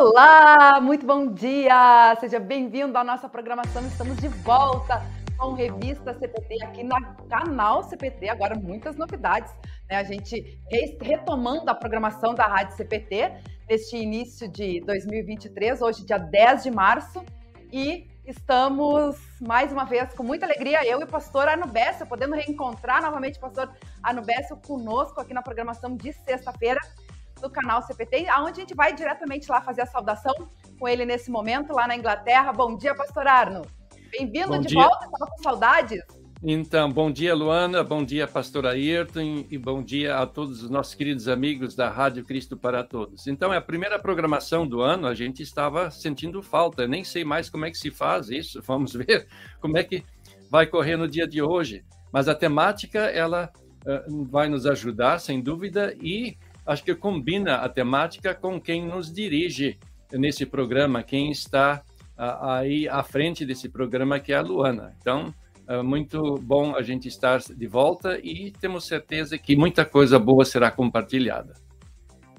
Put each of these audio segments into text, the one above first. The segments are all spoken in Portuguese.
Olá, muito bom dia! Seja bem-vindo à nossa programação. Estamos de volta com Revista CPT aqui no canal CPT. Agora, muitas novidades. Né? A gente retomando a programação da Rádio CPT neste início de 2023, hoje, dia 10 de março. E estamos mais uma vez com muita alegria, eu e o pastor Bessa, podendo reencontrar novamente o pastor Bessa conosco aqui na programação de sexta-feira do canal CPT, aonde a gente vai diretamente lá fazer a saudação com ele nesse momento, lá na Inglaterra. Bom dia, pastor Arno. Bem-vindo de dia. volta, estava com saudades. Então, bom dia, Luana, bom dia, pastor Ayrton, e bom dia a todos os nossos queridos amigos da Rádio Cristo para Todos. Então, é a primeira programação do ano, a gente estava sentindo falta, nem sei mais como é que se faz isso, vamos ver como é que vai correr no dia de hoje. Mas a temática, ela uh, vai nos ajudar, sem dúvida, e acho que combina a temática com quem nos dirige nesse programa, quem está aí à frente desse programa, que é a Luana. Então, é muito bom a gente estar de volta e temos certeza que muita coisa boa será compartilhada.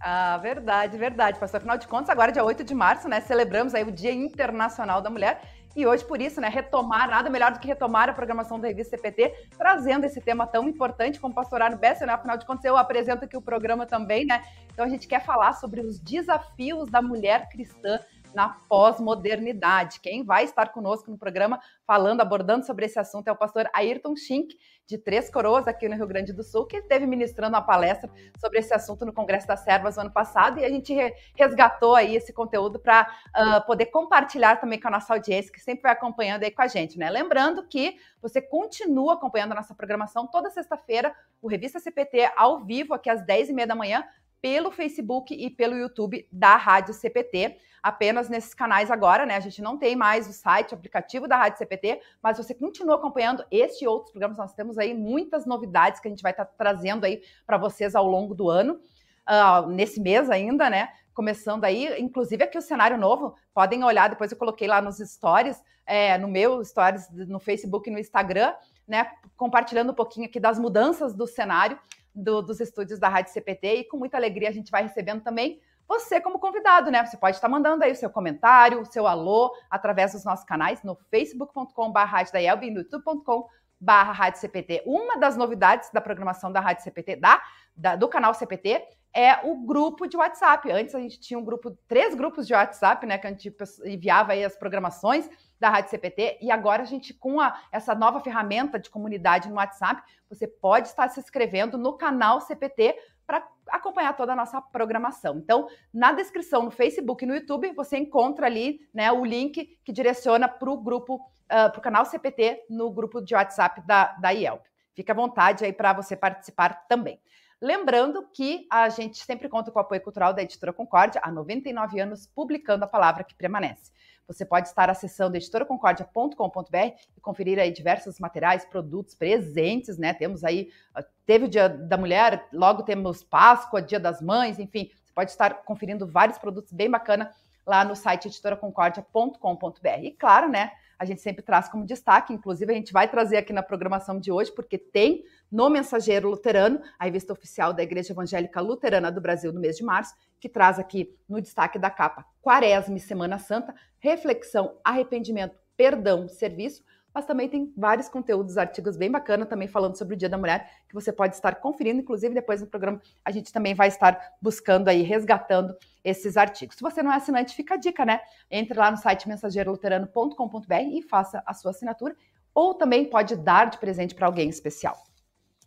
Ah, verdade, verdade, pastor. Afinal de contas, agora, dia 8 de março, né? Celebramos aí o Dia Internacional da Mulher. E hoje, por isso, né, retomar, nada melhor do que retomar a programação da revista CPT, trazendo esse tema tão importante como pastor Arno Bessa, né? Afinal de contas, eu apresento aqui o programa também, né? Então a gente quer falar sobre os desafios da mulher cristã na pós-modernidade. Quem vai estar conosco no programa falando, abordando sobre esse assunto é o pastor Ayrton Schink, de Três Coroas, aqui no Rio Grande do Sul, que esteve ministrando uma palestra sobre esse assunto no Congresso das Servas no ano passado, e a gente resgatou aí esse conteúdo para uh, ah, poder compartilhar também com a nossa audiência, que sempre vai acompanhando aí com a gente, né? Lembrando que você continua acompanhando a nossa programação toda sexta-feira, o Revista CPT ao vivo, aqui às 10h30 da manhã, pelo Facebook e pelo YouTube da Rádio CPT, apenas nesses canais agora, né? A gente não tem mais o site, o aplicativo da Rádio CPT, mas você continua acompanhando este e outros programas. Nós temos aí muitas novidades que a gente vai estar tá trazendo aí para vocês ao longo do ano, uh, nesse mês ainda, né? Começando aí, inclusive aqui o cenário novo, podem olhar, depois eu coloquei lá nos stories, é, no meu stories no Facebook e no Instagram, né? Compartilhando um pouquinho aqui das mudanças do cenário do, dos estúdios da Rádio CPT e com muita alegria a gente vai recebendo também você como convidado, né? Você pode estar mandando aí o seu comentário, o seu alô através dos nossos canais no facebook.com.br e no youtube.com barra Rádio CPT. Uma das novidades da programação da Rádio CPT, da, da, do canal CPT, é o grupo de WhatsApp. Antes a gente tinha um grupo, três grupos de WhatsApp, né? Que a gente enviava aí as programações da Rádio CPT. E agora a gente, com a, essa nova ferramenta de comunidade no WhatsApp, você pode estar se inscrevendo no canal CPT para acompanhar toda a nossa programação. Então, na descrição no Facebook e no YouTube, você encontra ali né, o link que direciona para o grupo, uh, ah, para o canal CPT no grupo de WhatsApp da, da IELP. Fique à vontade aí para você participar também. Lembrando que a gente sempre conta com o apoio cultural da Editora Concórdia, há 99 anos, publicando a palavra que permanece. Você pode estar acessando editoraconcordia.com.br e conferir aí diversos materiais, produtos, presentes, né? Temos aí, ah, teve o Dia da Mulher, logo temos Páscoa, Dia das Mães, enfim, você pode estar conferindo vários produtos bem bacana lá no site editoraconcordia.com.br. E claro, né? A gente sempre traz como destaque, inclusive a gente vai trazer aqui na programação de hoje, porque tem no Mensageiro Luterano, a revista oficial da Igreja Evangélica Luterana do Brasil no mês de março, que traz aqui no destaque da capa Quaresma e Semana Santa, reflexão, arrependimento, perdão, serviço, mas também tem vários conteúdos, artigos bem bacana também falando sobre o Dia da Mulher, que você pode estar conferindo, inclusive depois no programa a gente também vai estar buscando aí, resgatando esses artigos. Se você não é assinante, fica a dica, né? Entre lá no site mensageiroluterano.com.br e faça a sua assinatura, ou também pode dar de presente para alguém especial.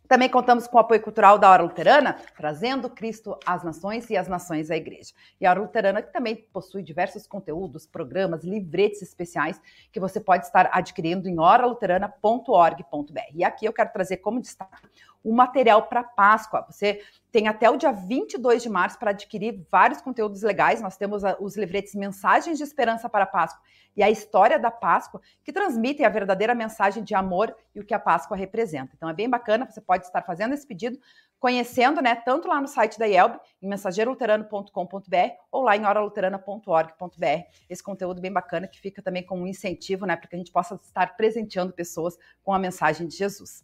Também contamos com o apoio cultural da Hora Luterana, trazendo Cristo às nações e as nações à igreja. E a Hora Luterana que também possui diversos conteúdos, programas, livretes especiais que você pode estar adquirindo em oraluterana.org.br. E aqui eu quero trazer como destaque o material para Páscoa. Você tem até o dia 22 de março para adquirir vários conteúdos legais. Nós temos os livretes Mensagens de Esperança para a Páscoa e a História da Páscoa, que transmitem a verdadeira mensagem de amor e o que a Páscoa representa. Então é bem bacana, você pode estar fazendo esse pedido, conhecendo, né, tanto lá no site da IELB, em mensageiroluterano.com.br ou lá em oraluterana.org.br. Esse conteúdo bem bacana que fica também como um incentivo, né, para que a gente possa estar presenteando pessoas com a mensagem de Jesus.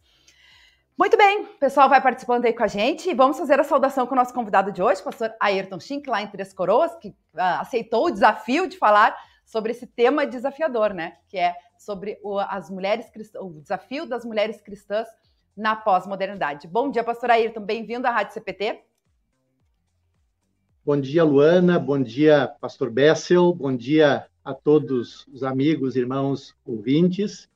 Muito bem, pessoal vai participando aí com a gente e vamos fazer a saudação com o nosso convidado de hoje, o pastor Ayrton Schink, lá em Três Coroas, que uh, aceitou o desafio de falar sobre esse tema desafiador, né? Que é sobre o, as mulheres o desafio das mulheres cristãs na pós-modernidade. Bom dia, pastor Ayrton, bem-vindo à Rádio CPT. Bom dia, Luana, bom dia, pastor Bessel, bom dia a todos os amigos, irmãos, ouvintes.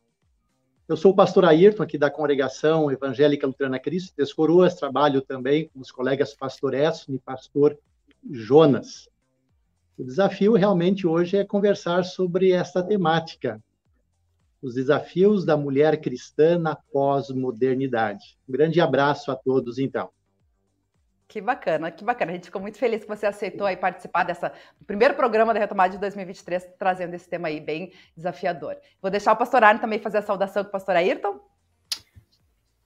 Eu sou o pastor Ayrton, aqui da Congregação Evangélica Luterana Cristo, das Coroas, trabalho também com os colegas pastor Edson e pastor Jonas. O desafio realmente hoje é conversar sobre esta temática, os desafios da mulher cristã na pós-modernidade. Um grande abraço a todos, então. Que bacana, que bacana. A gente ficou muito feliz que você aceitou aí participar dessa primeiro programa da retomada de 2023, trazendo esse tema aí bem desafiador. Vou deixar o pastor Arne também fazer a saudação com o pastor Ayrton.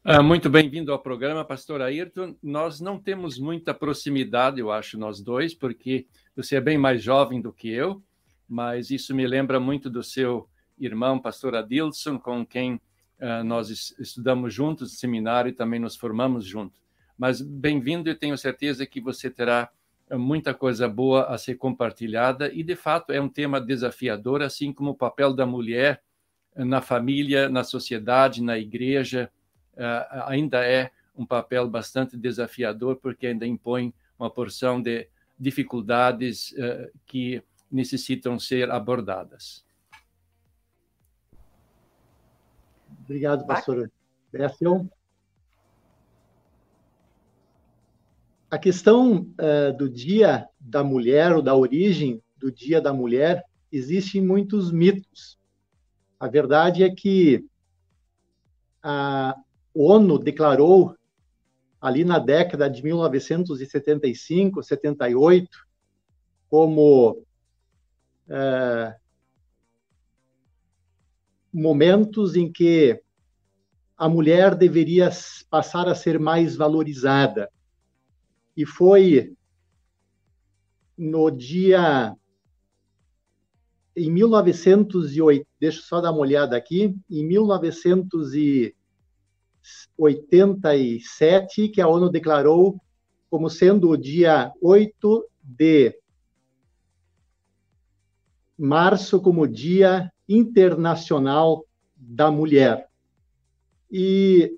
Ah, muito bem-vindo ao programa, pastor Ayrton. Nós não temos muita proximidade, eu acho, nós dois, porque você é bem mais jovem do que eu, mas isso me lembra muito do seu irmão, pastor Adilson, com quem uh, nós estudamos juntos no seminário e também nos formamos juntos. Mas bem-vindo e tenho certeza que você terá eh, muita coisa boa a ser compartilhada e, de fato, é um tema desafiador, assim como o papel da mulher eh, na família, na sociedade, na igreja, uh, ainda é um papel bastante desafiador, porque ainda impõe uma porção de dificuldades uh, que necessitam ser abordadas. Obrigado, pastor Bessel. A questão uh, do Dia da Mulher, ou da origem do Dia da Mulher, existem muitos mitos. A verdade é que a ONU declarou, ali na década de 1975, 78, como uh, momentos em que a mulher deveria passar a ser mais valorizada e foi no dia em 1908, deixa eu só dar uma olhada aqui, em 1987 que a ONU declarou como sendo o dia 8 de março como Dia Internacional da Mulher. E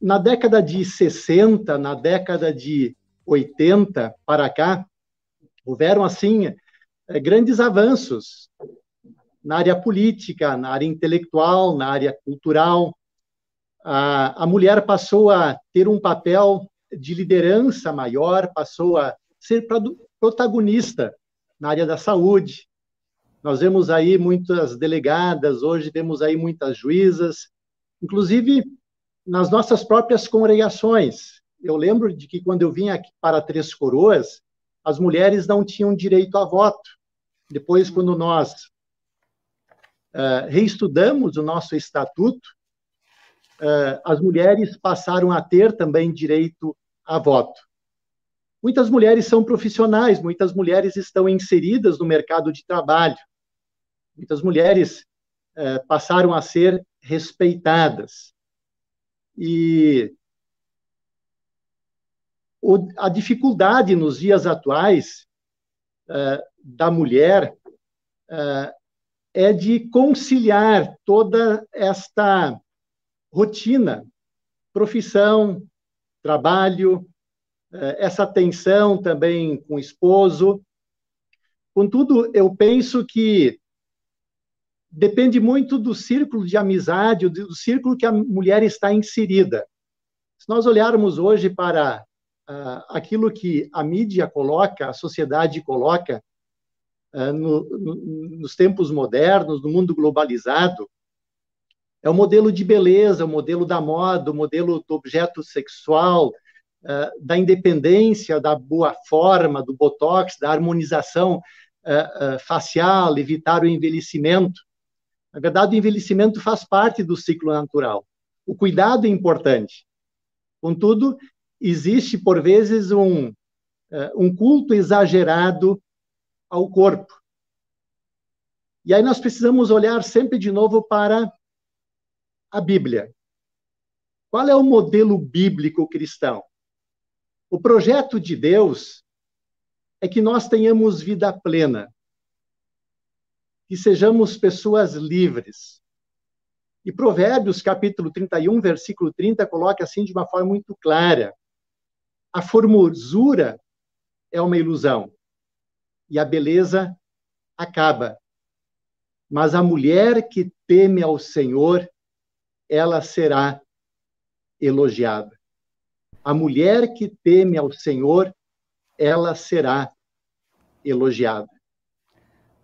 na década de 60, na década de 80 para cá, houveram, assim, eh, grandes avanços na área política, na área intelectual, na área cultural. A, a mulher passou a ter um papel de liderança maior, passou a ser protagonista na área da saúde. Nós vemos aí muitas delegadas, hoje temos aí muitas juízas, inclusive nas nossas próprias congregações. Eu lembro de que quando eu vim aqui para Três Coroas, as mulheres não tinham direito a voto. Depois, quando nós uh, reestudamos o nosso estatuto, uh, as mulheres passaram a ter também direito a voto. Muitas mulheres são profissionais, muitas mulheres estão inseridas no mercado de trabalho, muitas mulheres uh, passaram a ser respeitadas. E o, a dificuldade nos dias atuais uh, da mulher uh, é de conciliar toda esta rotina, profissão, trabalho, uh, essa tensão também com o esposo. Contudo, eu penso que depende muito do círculo de amizade, do círculo que a mulher está inserida. Se nós olharmos hoje para uh, aquilo que a mídia coloca, a sociedade coloca uh, no, no, nos tempos modernos, no mundo globalizado, é o modelo de beleza, o modelo da moda, o modelo do objeto sexual, uh, da independência, da boa forma, do botox, da harmonização facial, evitar o envelhecimento. Na verdade, o envelhecimento faz parte do ciclo natural. O cuidado é importante. Contudo, existe, por vezes, um, uh, um culto exagerado ao corpo. E aí nós precisamos olhar sempre de novo para a Bíblia. qual é o modelo bíblico cristão? O projeto de Deus é que nós tenhamos vida plena, que sejamos pessoas livres. E Provérbios, capítulo 31, versículo 30, coloca assim de uma forma muito clara: a formosura é uma ilusão e a beleza acaba. Mas a mulher que teme ao Senhor, ela será elogiada. A mulher que teme ao Senhor, ela será elogiada.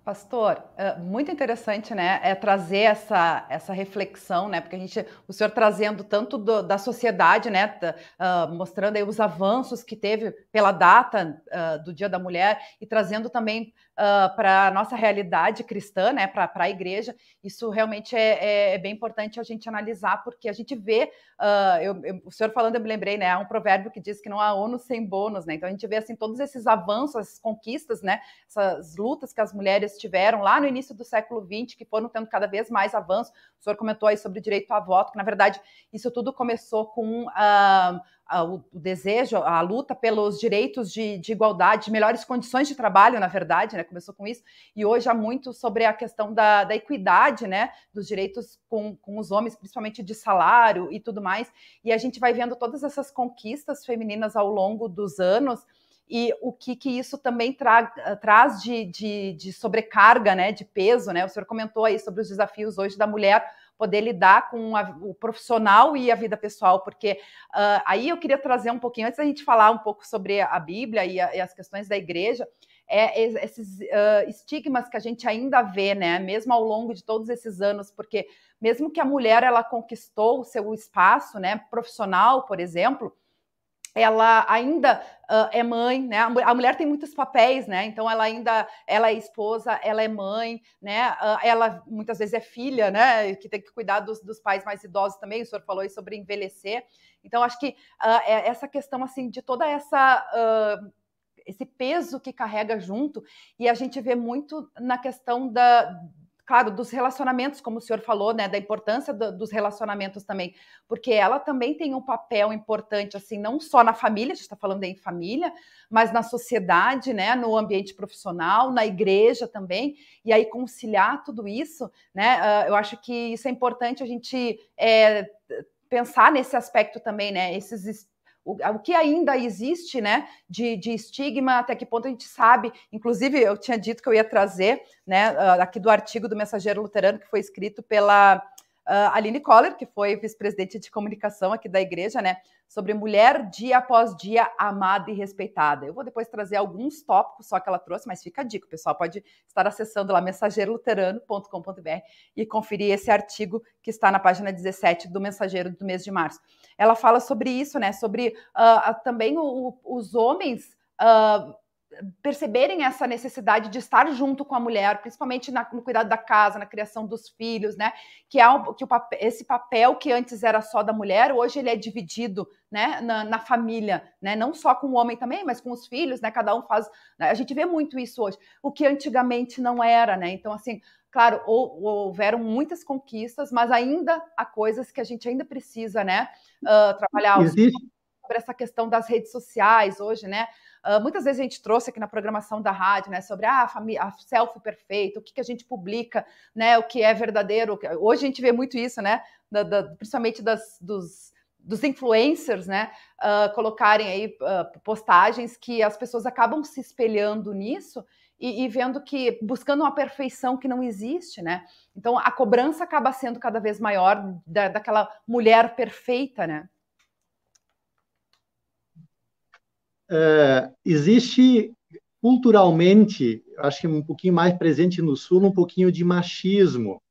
Pastor, muito interessante, né? É trazer essa, essa reflexão, né? Porque a gente, o senhor trazendo tanto do, da sociedade, né? Uh, mostrando aí os avanços que teve pela data uh, do Dia da Mulher e trazendo também uh, para a nossa realidade cristã, né? Para a igreja. Isso realmente é, é, é, bem importante a gente analisar, porque a gente vê, eu, eu, o senhor falando, eu me lembrei, né? Há um provérbio que diz que não há ônus sem bônus, né? Então a gente vê assim todos esses avanços, essas conquistas, né? Essas lutas que as mulheres tiveram lá no início do século XX, que foram tendo cada vez mais avanço. O senhor comentou aí sobre o direito a voto, que na verdade isso tudo começou com uh, uh, o, desejo, a luta pelos direitos de, de, igualdade, de melhores condições de trabalho, na verdade, né? Começou com isso, e hoje há muito sobre a questão da, da equidade, né? Dos direitos com, com os homens, principalmente de salário e tudo mais. E a gente vai vendo todas essas conquistas femininas ao longo dos anos e o que, que isso também tra traz de, de, de, sobrecarga, né, de peso, né? O senhor comentou aí sobre os desafios hoje da mulher poder lidar com a, o profissional e a vida pessoal, porque uh, aí eu queria trazer um pouquinho, antes da gente falar um pouco sobre a Bíblia e, a, e as questões da igreja, é, esses uh, estigmas que a gente ainda vê, né, mesmo ao longo de todos esses anos, porque mesmo que a mulher ela conquistou o seu espaço, né, profissional, por exemplo, ela ainda uh, é mãe, né? A mulher tem muitos papéis, né? Então ela ainda ela é esposa, ela é mãe, né? Uh, ela muitas vezes é filha, né? Que tem que cuidar dos, dos, pais mais idosos também. O senhor falou aí sobre envelhecer. Então acho que uh, é essa questão assim de toda essa esse peso que carrega junto e a gente vê muito na questão da claro, dos relacionamentos, como o senhor falou, né, da importância do, dos relacionamentos também, porque ela também tem um papel importante, assim, não só na família, a gente está falando em família, mas na sociedade, né, no ambiente profissional, na igreja também, e aí conciliar tudo isso, né, uh, eu acho que isso é importante a gente é, pensar nesse aspecto também, né, esses o, o que ainda existe né, de, de, estigma, até que ponto a gente sabe. Inclusive, eu tinha dito que eu ia trazer né, aqui do artigo do Mensageiro Luterano, que foi escrito pela uh, Aline Coller, que foi vice-presidente de comunicação aqui da igreja, né? Sobre mulher dia após dia amada e respeitada. Eu vou depois trazer alguns tópicos só que ela trouxe, mas fica a dica, o pessoal pode estar acessando lá mensageiroluterano.com.br e conferir esse artigo que está na página 17 do Mensageiro do mês de março. Ela fala sobre isso, né? Sobre uh, também o, os homens. Uh, perceberem essa necessidade de estar junto com a mulher, principalmente na, no cuidado da casa, na criação dos filhos, né? Que é um, que o, esse papel que antes era só da mulher, hoje ele é dividido, né? Na, na, família, né? Não só com o homem também, mas com os filhos, né? Cada um faz. Né? A gente vê muito isso hoje, o que antigamente não era, né? Então assim, claro, houveram muitas conquistas, mas ainda há coisas que a gente ainda precisa, né? Uh, trabalhar. Existe sobre essa questão das redes sociais hoje, né? Uh, muitas vezes a gente trouxe aqui na programação da rádio, né, sobre ah, a, família, a selfie perfeita, o que, que a gente publica, né, o que é verdadeiro. Hoje a gente vê muito isso, né, da, da, principalmente das, dos, dos influencers, né, uh, colocarem aí uh, postagens que as pessoas acabam se espelhando nisso e, e, vendo que buscando uma perfeição que não existe, né? Então a cobrança acaba sendo cada vez maior da, daquela mulher perfeita, né? Uh, existe culturalmente, acho que um pouquinho mais presente no Sul, um pouquinho de machismo.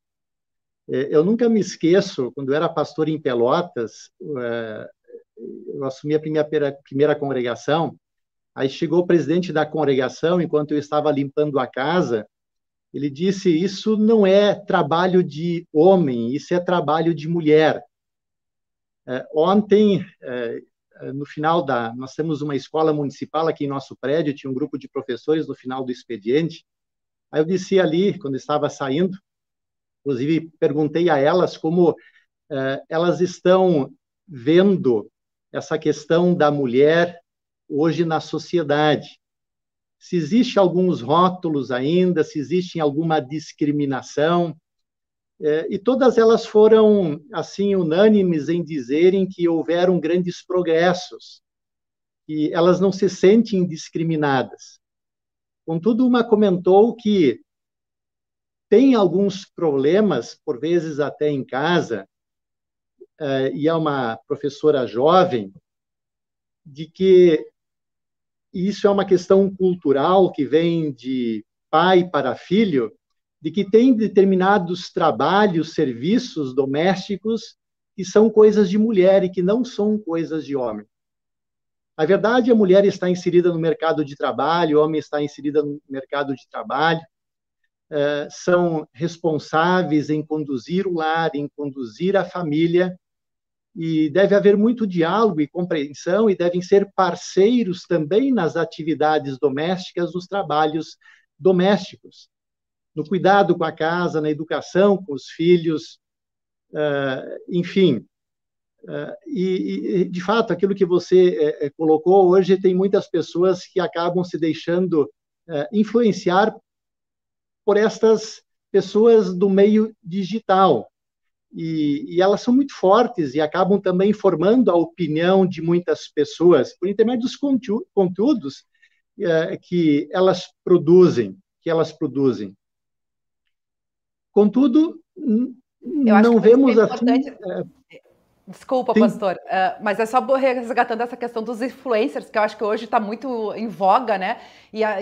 Uh, eu nunca me esqueço, quando eu era pastor em Pelotas, uh, eu assumi a primeira, primeira congregação, aí chegou o presidente da congregação, enquanto eu estava limpando a casa, ele disse: Isso não é trabalho de homem, isso é trabalho de mulher. ontem, eh, no final da. Nós temos uma escola municipal aqui em nosso prédio, tinha um grupo de professores no final do expediente. Aí eu disse ali, quando estava saindo, inclusive perguntei a elas como uh, elas estão vendo essa questão da mulher hoje na sociedade. Se existe alguns rótulos ainda, se existe alguma discriminação, é, e todas elas foram assim unânimes em dizerem que houveram grandes progressos, e elas não se sentem discriminadas. Contudo, uma comentou que tem alguns problemas, por vezes até em casa, é, e é uma professora jovem, de que isso é uma questão cultural que vem de pai para filho, de que tem determinados trabalhos, serviços domésticos que são coisas de mulher e que não são coisas de homem. Na verdade, a mulher está inserida no mercado de trabalho, o homem está inserido no mercado de trabalho, é, são responsáveis em conduzir o lar, em conduzir a família, e deve haver muito diálogo e compreensão, e devem ser parceiros também nas atividades domésticas, nos trabalhos domésticos, no cuidado com a casa, na educação com os filhos, uh, enfim. Uh, e, de fato, aquilo que você uh, colocou hoje, tem muitas pessoas que acabam se deixando influenciar por estas pessoas do meio digital, e, e, elas são muito fortes e acabam também formando a opinião de muitas pessoas por intermédio dos conteúdos é, que elas produzem, que elas produzem. Contudo, não vemos assim. É, Desculpa, Sim. pastor, uh, mas é só resgatando essa questão dos influencers, que eu acho que hoje está muito em voga, né? E a,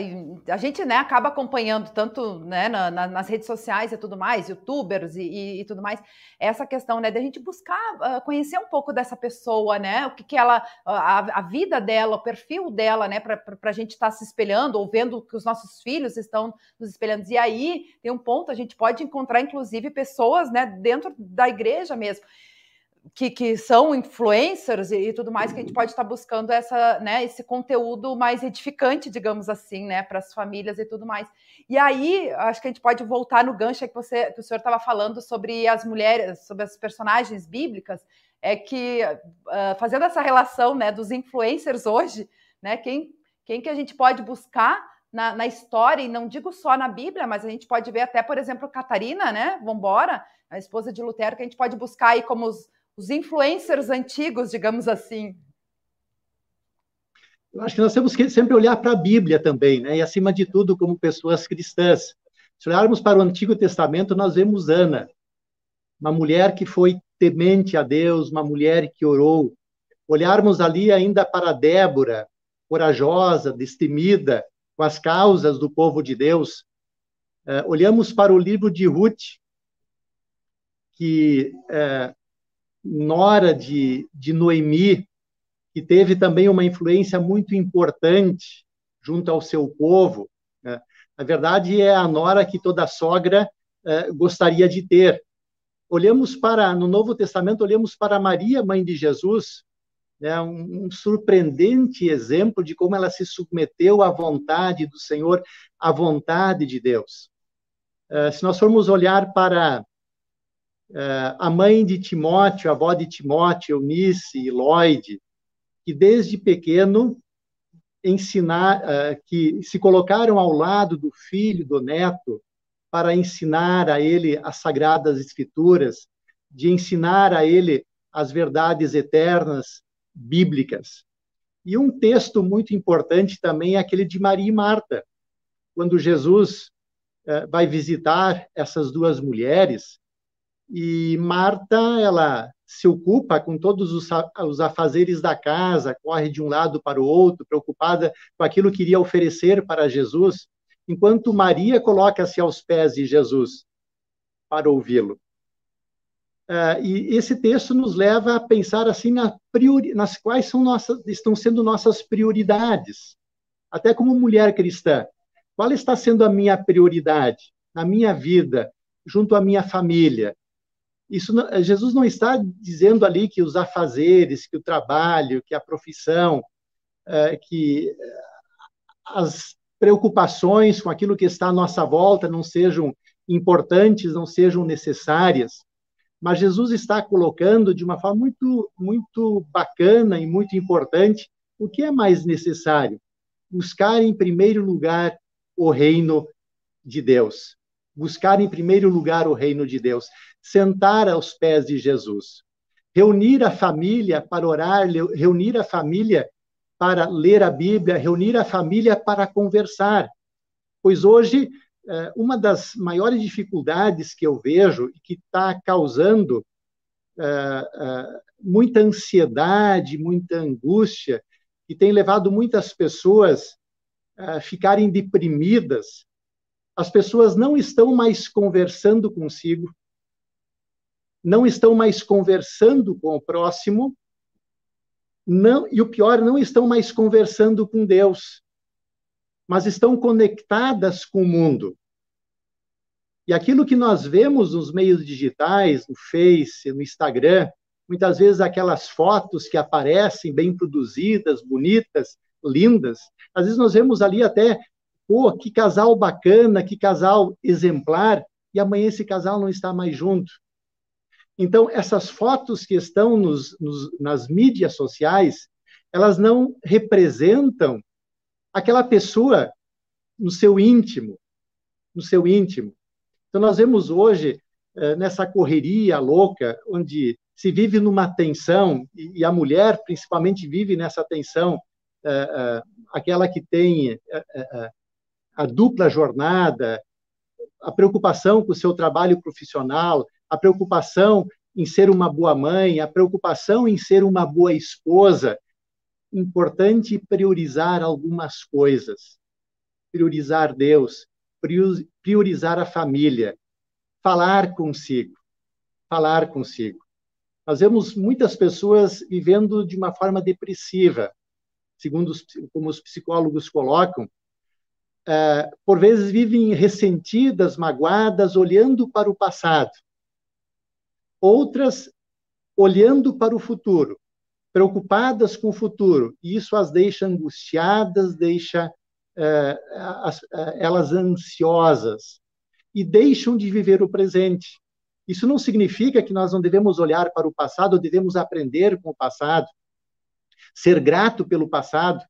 a, gente né, acaba acompanhando tanto né, na, na, nas redes sociais e tudo mais, youtubers e, e, e tudo mais, essa questão né, de a gente buscar uh, conhecer um pouco dessa pessoa, né? O que, que ela, a, a vida dela, o perfil dela, né? Para a gente estar tá se espelhando ou vendo que os nossos filhos estão nos espelhando. E aí tem um ponto, a gente pode encontrar, inclusive, pessoas né, dentro da igreja mesmo que, que são influencers e, e, tudo mais, que a gente pode estar buscando essa, né, esse conteúdo mais edificante, digamos assim, né, para as famílias e tudo mais. E aí, acho que a gente pode voltar no gancho que, você, que o senhor estava falando sobre as mulheres, sobre as personagens bíblicas, é que, uh, fazendo essa relação né, dos influencers hoje, né, quem, quem que a gente pode buscar na, na, história, e não digo só na Bíblia, mas a gente pode ver até, por exemplo, Catarina, né, Vambora, a esposa de Lutero, que a gente pode buscar aí como os os influencers antigos, digamos assim? Eu acho que nós temos que sempre olhar para a Bíblia também, né? E acima de tudo, como pessoas cristãs. Se olharmos para o Antigo Testamento, nós vemos Ana, uma mulher que foi temente a Deus, uma mulher que orou. Olharmos ali ainda para Débora, corajosa, destemida, com as causas do povo de Deus. Uh, olhamos para o livro de Ruth, que uh, nora de, de Noemi, que teve também uma influência muito importante junto ao seu povo. Né? Na verdade, é a nora que toda sogra eh, gostaria de ter. Olhamos para, no Novo Testamento, olhamos para Maria, mãe de Jesus, né? um, um surpreendente exemplo de como ela se submeteu à vontade do Senhor, à vontade de Deus. Uh, se nós formos olhar para a mãe de Timóteo, a avó de Timóteo, Eunice e Lloyd, que desde pequeno ensinar, é, que se colocaram ao lado do filho, do neto, para ensinar a ele as sagradas escrituras, de ensinar a ele as verdades eternas bíblicas. E um texto muito importante também é aquele de Maria e Marta, quando Jesus é, vai visitar essas duas mulheres e Marta, ela se ocupa com todos os, afazeres da casa, corre de um lado para o outro, preocupada com aquilo que iria oferecer para Jesus, enquanto Maria coloca-se aos pés de Jesus para ouvi-lo. Uh, e esse texto nos leva a pensar assim na priori, nas quais são nossas, estão sendo nossas prioridades, até como mulher cristã. Qual está sendo a minha prioridade na minha vida, junto à minha família, isso Jesus não está dizendo ali que os afazeres, que o trabalho, que a profissão, é, que as preocupações com aquilo que está à nossa volta não sejam importantes, não sejam necessárias. mas Jesus está colocando de uma forma muito, muito bacana e muito importante o que é mais necessário. Buscar em primeiro lugar o reino de Deus. Buscar em primeiro lugar o reino de Deus. Sentar aos pés de Jesus. Reunir a família para orar, reunir a família para ler a Bíblia, reunir a família para conversar. Pois hoje é, uma das maiores dificuldades que eu vejo e que está causando é, é, muita ansiedade, muita angústia, e tem levado muitas pessoas a ficarem deprimidas. As pessoas não estão mais conversando consigo, não estão mais conversando com o próximo, não, e o pior, não estão mais conversando com Deus mas estão conectadas com o mundo. E aquilo que nós vemos nos meios digitais, no Face, no Instagram, muitas vezes aquelas fotos que aparecem bem produzidas, bonitas, lindas, às vezes nós vemos ali até, pô, que casal bacana, que casal exemplar, e amanhã esse casal não está mais junto. Então, essas fotos que estão nos, nos, nas mídias sociais, elas não representam aquela pessoa no seu íntimo, no seu íntimo. Então nós vemos hoje eh, nessa correria louca, onde se vive numa tensão e a mulher principalmente vive nessa tensão, eh, eh, aquela que tem a dupla jornada, a preocupação com o seu trabalho profissional, a preocupação em ser uma boa mãe, a preocupação em ser uma boa esposa, importante priorizar algumas coisas. Priorizar Deus, priorizar a família, falar consigo, falar consigo. Nós vemos muitas pessoas vivendo de uma forma depressiva, segundo os, como os psicólogos colocam, é, por vezes vivem ressentidas, magoadas, olhando para o passado. Outras olhando para o futuro, preocupadas com o futuro, e isso as deixa angustiadas, deixa é, as, é, elas ansiosas, e deixam de viver o presente. Isso não significa que nós não devemos olhar para o passado, devemos aprender com o passado, ser grato pelo passado.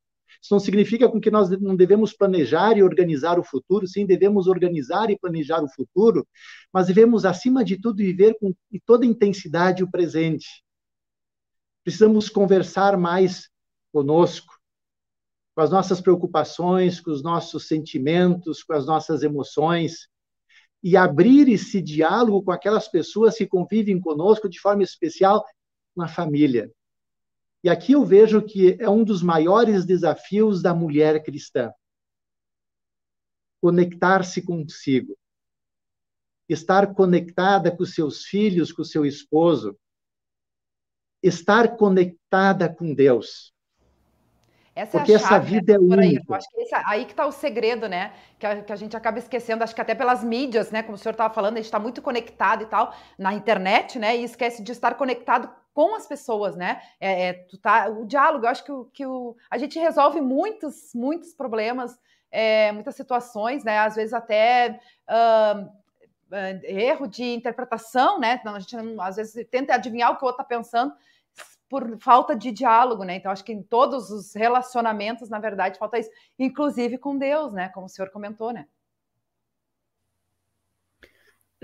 Isso não significa que nós não devemos planejar e organizar o futuro, sim, devemos organizar e planejar o futuro, mas devemos, acima de tudo, viver com toda intensidade o presente precisamos conversar mais conosco, com as nossas preocupações, com os nossos sentimentos, com as nossas emoções, e abrir esse diálogo com aquelas pessoas que convivem conosco de forma especial na família. E aqui eu vejo que é um dos maiores desafios da mulher cristã. Conectar-se consigo. Estar conectada com seus filhos, com seu esposo, estar conectada com Deus. Essa Porque é chave, essa né, vida é única. Eu acho que esse, aí que está o segredo, né? Que a, que a, gente acaba esquecendo, acho que até pelas mídias, né? Como o senhor estava falando, a gente está muito conectado e tal na internet, né? E esquece de estar conectado com as pessoas, né? É, é tu tá, o diálogo, eu acho que, o, que o, a gente resolve muitos, muitos problemas, é, muitas situações, né? Às vezes até uh, erro de interpretação, né? A gente às vezes tenta adivinhar o que o outro está pensando por falta de diálogo, né? Então, acho que em todos os relacionamentos, na verdade, falta isso, inclusive com Deus, né? Como o senhor comentou, né?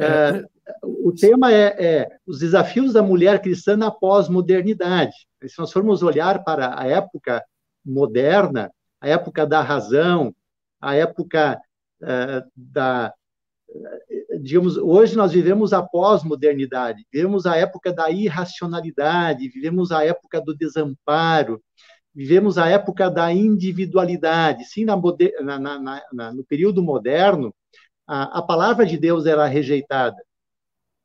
É, o tema é, é, os desafios da mulher cristã na pós-modernidade. Se nós formos olhar para a época moderna, a época da razão, a época é, da, digamos, hoje nós vivemos a pós-modernidade, vivemos a época da irracionalidade, vivemos a época do desamparo, vivemos a época da individualidade. Sim, na, na, na, no período moderno, a, a, palavra de Deus era rejeitada,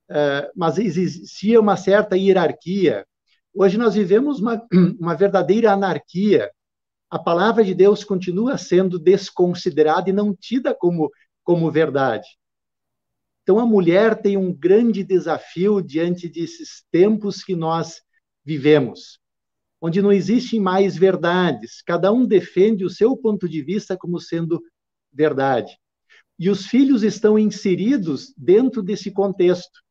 uh, mas existia uma certa hierarquia. Hoje nós vivemos uma, uma verdadeira anarquia. A palavra de Deus continua sendo desconsiderada e não tida como, como verdade. Então, a mulher tem um grande desafio diante desses tempos que nós vivemos, onde não existem mais verdades, cada um defende o seu ponto de vista como sendo verdade. E os filhos estão inseridos dentro desse contexto.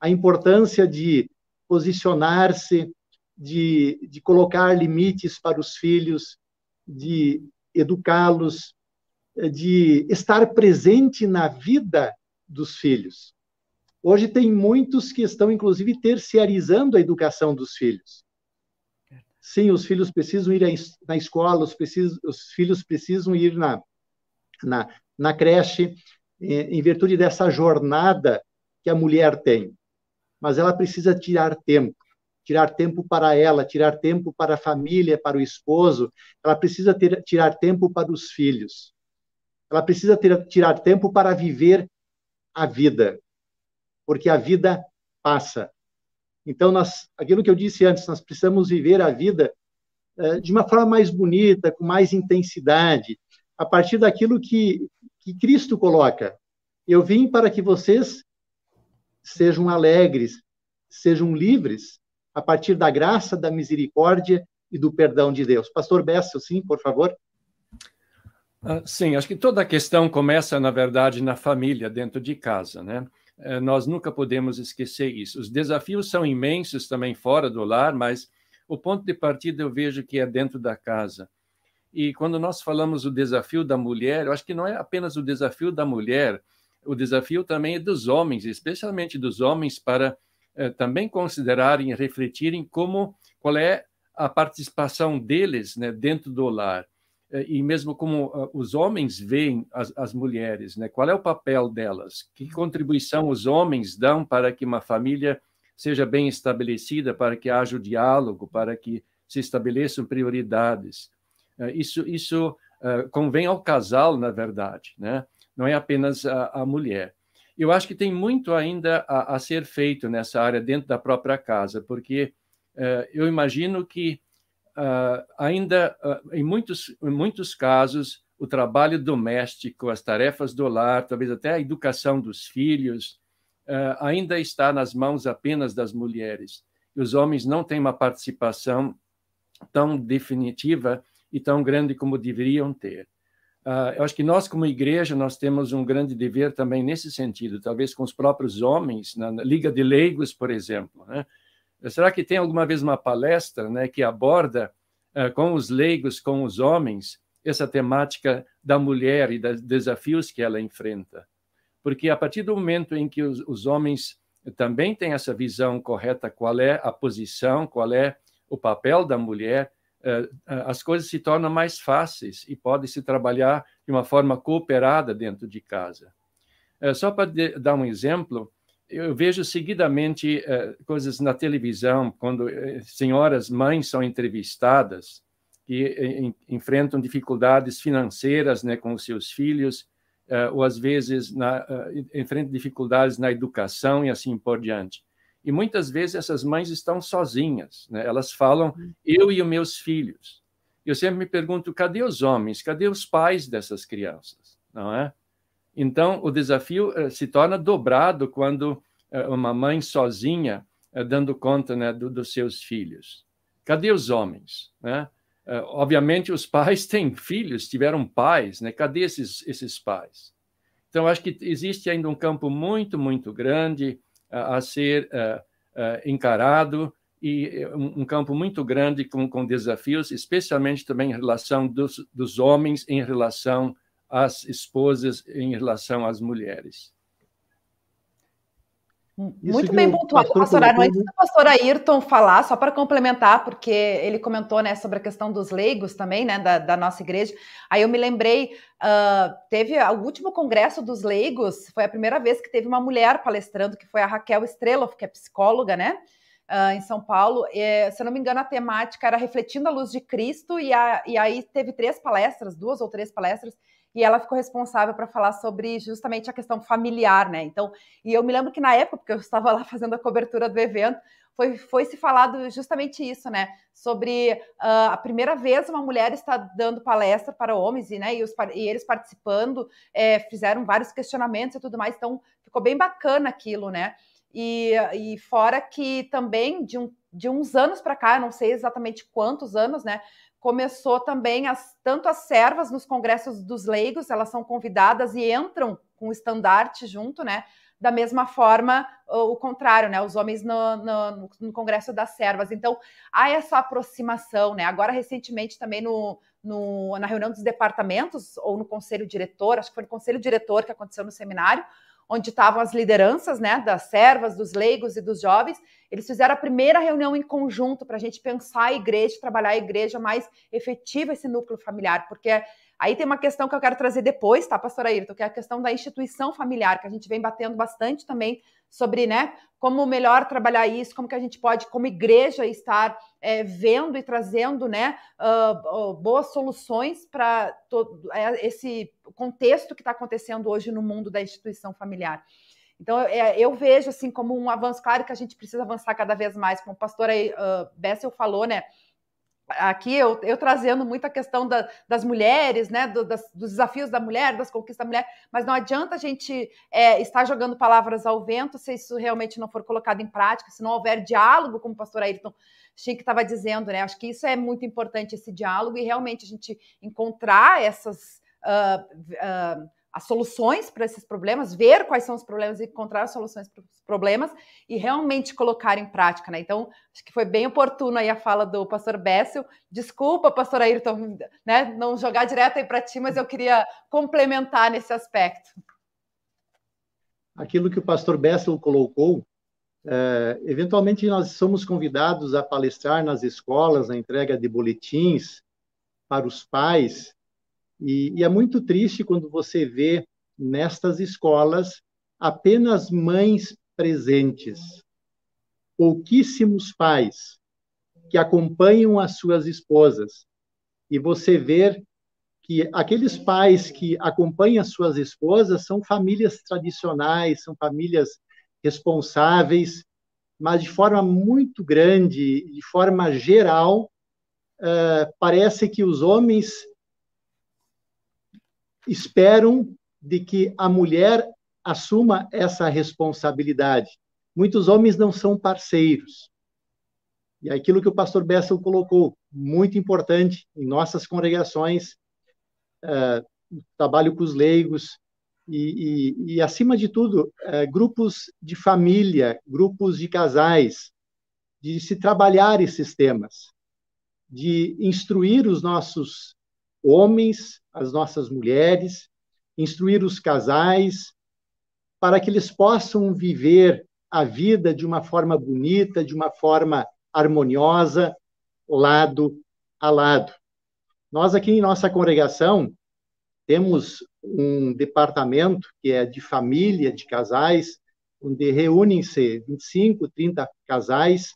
a importância de posicionar-se, de, de colocar limites para os filhos, de educá-los, de estar presente na vida dos filhos. Hoje tem muitos que estão, inclusive, terciarizando a educação dos filhos. Sim, os filhos precisam ir na escola, os, os filhos precisam ir na, na, na creche, em virtude dessa jornada que a mulher tem. Mas ela precisa tirar tempo tirar tempo para ela, tirar tempo para a família, para o esposo, ela precisa ter, tirar tempo para os filhos. Ela precisa ter, tirar tempo para viver a vida porque a vida passa. Então, nós, aquilo que eu disse antes, nós precisamos viver a vida é, de uma forma mais bonita, com mais intensidade, a partir daquilo que, que Cristo coloca. Eu vim para que vocês sejam alegres, sejam livres, a partir da graça, da misericórdia e do perdão de Deus. Pastor Bessel, sim, por favor. Uh, sim, acho que toda a questão começa, na verdade, na família, dentro de casa, né? Eh, nós nunca podemos esquecer isso. Os desafios são imensos também fora do lar, mas o ponto de partida eu vejo que é dentro da casa. E quando nós falamos o desafio da mulher, eu acho que não é apenas o desafio da mulher, o desafio também é dos homens, especialmente dos homens, para eh, também considerarem e refletirem como qual é a participação deles né, dentro do lar. Eh, e mesmo como ah, os homens veem as, as, mulheres, né? Qual é o papel delas? Que contribuição os homens dão para que uma família seja bem estabelecida, para que haja o diálogo, para que se estabeleçam prioridades? Eh, isso, isso uh, convém ao casal, na verdade, né? Não é apenas a, a mulher. Eu acho que tem muito ainda a, a, ser feito nessa área dentro da própria casa, porque uh, eu imagino que ainda, em, muitos, em muitos casos, o trabalho doméstico, as tarefas do lar, talvez até a educação dos filhos, ainda está nas mãos apenas das mulheres. E os homens não têm uma participação tão definitiva e tão grande como deveriam ter. Uh, eu acho que nós, como igreja, nós temos um grande dever também nesse sentido, talvez com os próprios homens, na, Liga de Leigos, por exemplo. Né? Será que tem alguma vez uma palestra né, que aborda uh, com os leigos, com os homens, essa temática da mulher e dos desafios que ela enfrenta? Porque a partir do momento em que os, os homens também têm essa visão correta, qual é a posição, qual é o papel da mulher, as coisas se tornam mais fáceis e pode se trabalhar de uma forma cooperada dentro de casa. Uh, só para dar um exemplo, eu vejo seguidamente uh, coisas na televisão, quando senhoras mães são entrevistadas que enfrentam dificuldades financeiras né, com os seus filhos, ou às vezes na, enfrentam dificuldades na educação e assim por diante. E muitas vezes essas mães estão sozinhas, né? elas falam, uhum. eu e os meus filhos. Eu sempre me pergunto, cadê os homens? Cadê os pais dessas crianças? Não é? Então, o desafio uh, se torna dobrado quando uh, uma mãe sozinha uh, dando conta né, do, dos seus filhos. Cadê os homens? Né? obviamente, os pais têm filhos, tiveram pais, né? cadê esses, esses pais? Então, acho que existe ainda um campo muito, muito grande a ser encarado e um, um, campo muito grande com, com desafios, especialmente também em relação dos, dos homens em relação as esposas em relação às mulheres. Muito bem pontuado, pastor Arno. Antes do pastor Ayrton falar, só para complementar, porque ele comentou né, sobre a questão dos leigos também, né, da, da nossa igreja. Aí eu me lembrei, uh, teve o último congresso dos leigos, foi a primeira vez que teve uma mulher palestrando, que foi a Raquel Strelov, que é psicóloga, né? Uh, em São Paulo. E, se eu não me engano, a temática era Refletindo a Luz de Cristo, e, a, e aí teve três palestras, duas ou três palestras, e ela ficou responsável para falar sobre justamente a questão familiar, né? Então, e eu me lembro que na época, porque eu estava lá fazendo a cobertura do evento, foi, foi se falado justamente isso, né? Sobre uh, a primeira vez uma mulher está dando palestra para homens e, né, e, os, e eles participando, é, fizeram vários questionamentos e tudo mais, então ficou bem bacana aquilo, né? E, e fora que também de, um, de uns anos para cá, não sei exatamente quantos anos, né? Começou também as, tanto as servas nos congressos dos leigos, elas são convidadas e entram com o estandarte junto, né? da mesma forma o contrário, né? Os homens no, no, no, Congresso das Servas. Então, há essa aproximação, né? Agora, recentemente, também no, no, na reunião dos departamentos, ou no conselho diretor, acho que foi no conselho diretor que aconteceu no seminário, onde estavam as lideranças, né, das servas, dos leigos e dos jovens, eles fizeram a primeira reunião em conjunto para a gente pensar a igreja, trabalhar a igreja mais efetiva, esse núcleo familiar, porque Aí tem uma questão que eu quero trazer depois, tá, pastora Ayrton, que é a questão da instituição familiar, que a gente vem batendo bastante também sobre, né, como melhor trabalhar isso, como que a gente pode, como igreja, estar é, vendo e trazendo, né, uh, uh, boas soluções para todo é, esse contexto que está acontecendo hoje no mundo da instituição familiar. Então, é, eu vejo, assim, como um avanço, claro que a gente precisa avançar cada vez mais, como a pastora uh, Bessel falou, né, aqui eu, eu, trazendo muito a questão da, das mulheres, né, do, das, dos desafios da mulher, das conquistas da mulher, mas não adianta a gente é, estar jogando palavras ao vento se isso realmente não for colocado em prática, se não houver diálogo, como o pastor Ayrton Chico estava dizendo, né, acho que isso é muito importante, esse diálogo, e realmente a gente encontrar essas... Uh, uh, as soluções para esses problemas, ver quais são os problemas e encontrar soluções para os problemas e realmente colocar em prática, né? Então, acho que foi bem oportuno aí a fala do pastor Bessel. Desculpa, pastor Ayrton, né, não jogar direto aí para ti, mas eu queria complementar nesse aspecto. Aquilo que o pastor Bessel colocou, é, eventualmente nós somos convidados a palestrar nas escolas, na entrega de boletins para os pais, e, e é muito triste quando você vê nestas escolas apenas mães presentes, pouquíssimos pais que acompanham as suas esposas. E você vê que aqueles pais que acompanham as suas esposas são famílias tradicionais, são famílias responsáveis, mas de forma muito grande, de forma geral, uh, parece que os homens esperam de que a mulher assuma essa responsabilidade. Muitos homens não são parceiros. E aquilo que o pastor Bessel colocou, muito importante em nossas congregações, é, trabalho com os leigos, e, e, e acima de tudo, é, grupos de família, grupos de casais, de se trabalhar esses temas, de instruir os nossos homens, as nossas mulheres, instruir os casais, para que eles possam viver a vida de uma forma bonita, de uma forma harmoniosa, lado a lado. Nós aqui em nossa congregação temos um departamento que é de família, de casais, onde reúnem-se 25, 30 casais.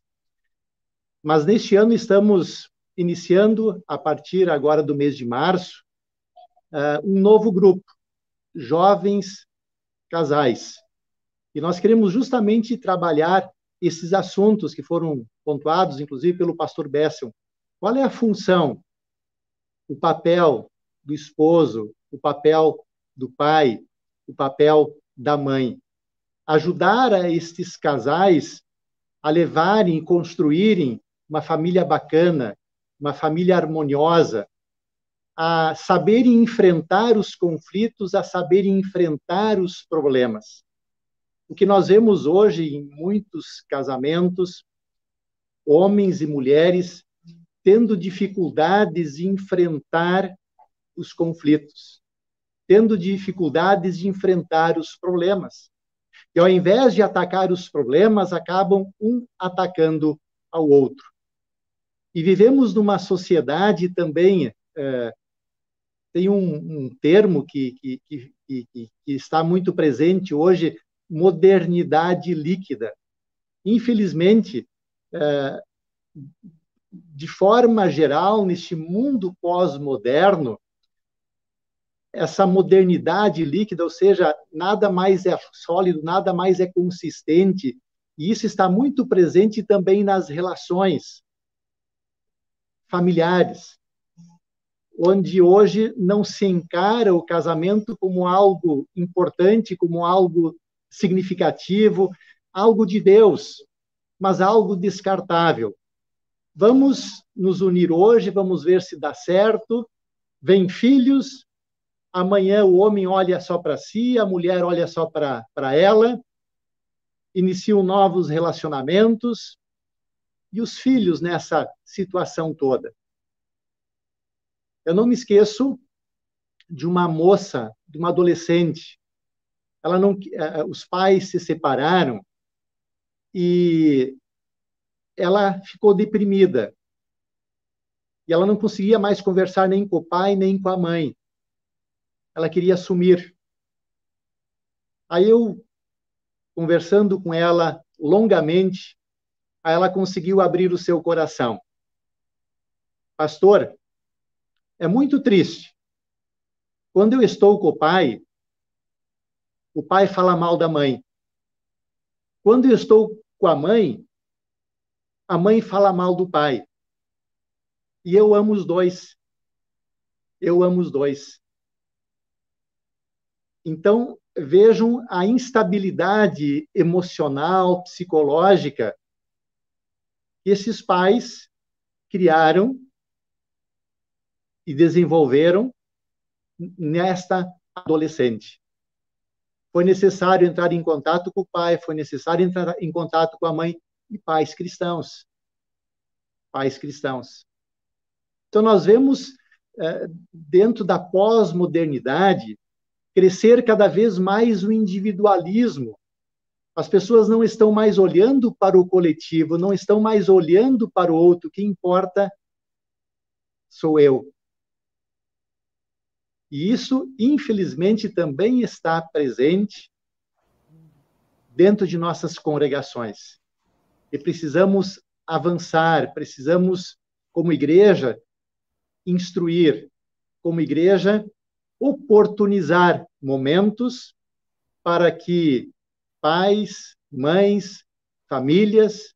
Mas neste ano estamos iniciando, a partir agora do mês de março, uh, um novo grupo, Jovens Casais. E nós queremos justamente trabalhar esses assuntos que foram pontuados, inclusive pelo pastor Bessel. Qual é a função, o papel do esposo, o papel do pai, o papel da mãe? Ajudar a estes casais a levarem e construírem uma família bacana, uma família harmoniosa, a saber enfrentar os conflitos, a saber enfrentar os problemas. O que nós vemos hoje em muitos casamentos, homens e mulheres tendo dificuldades em enfrentar os conflitos, tendo dificuldades de enfrentar os problemas. E ao invés de atacar os problemas, acabam um atacando ao outro. E vivemos numa sociedade também, é, tem um, um termo que, que, que, que, está muito presente hoje, modernidade líquida. Infelizmente, é, de forma geral, neste mundo pós-moderno, essa modernidade líquida, ou seja, nada mais é sólido, nada mais é consistente, e isso está muito presente também nas relações familiares, onde hoje não se encara o casamento como algo importante, como algo significativo, algo de Deus, mas algo descartável. Vamos nos unir hoje, vamos ver se dá certo. Vem filhos, amanhã o homem olha só para si, a mulher olha só para ela, iniciam novos relacionamentos e os filhos nessa situação toda. Eu não me esqueço de uma moça, de uma adolescente. Ela não, eh, os pais se separaram e ela ficou deprimida. E ela não conseguia mais conversar nem com o pai, nem com a mãe. Ela queria sumir. Aí eu, conversando com ela longamente, aí ela conseguiu abrir o seu coração. Pastor, é muito triste. Quando eu estou com o pai, o pai fala mal da mãe. Quando eu estou com a mãe, a mãe fala mal do pai. E eu amo os dois. Eu amo os dois. Então, vejam a instabilidade emocional, psicológica que esses pais criaram e desenvolveram nesta adolescente. Foi necessário entrar em contato com o pai, foi necessário entrar em contato com a mãe e pais cristãos. Pais cristãos. Então, nós vemos, é, dentro da pós-modernidade, crescer cada vez mais o individualismo. As pessoas não estão mais olhando para o coletivo, não estão mais olhando para o outro. O que importa sou eu. E isso, infelizmente, também está presente dentro de nossas congregações. E precisamos avançar, precisamos, como igreja, instruir, como igreja, oportunizar momentos para que pais, mães, famílias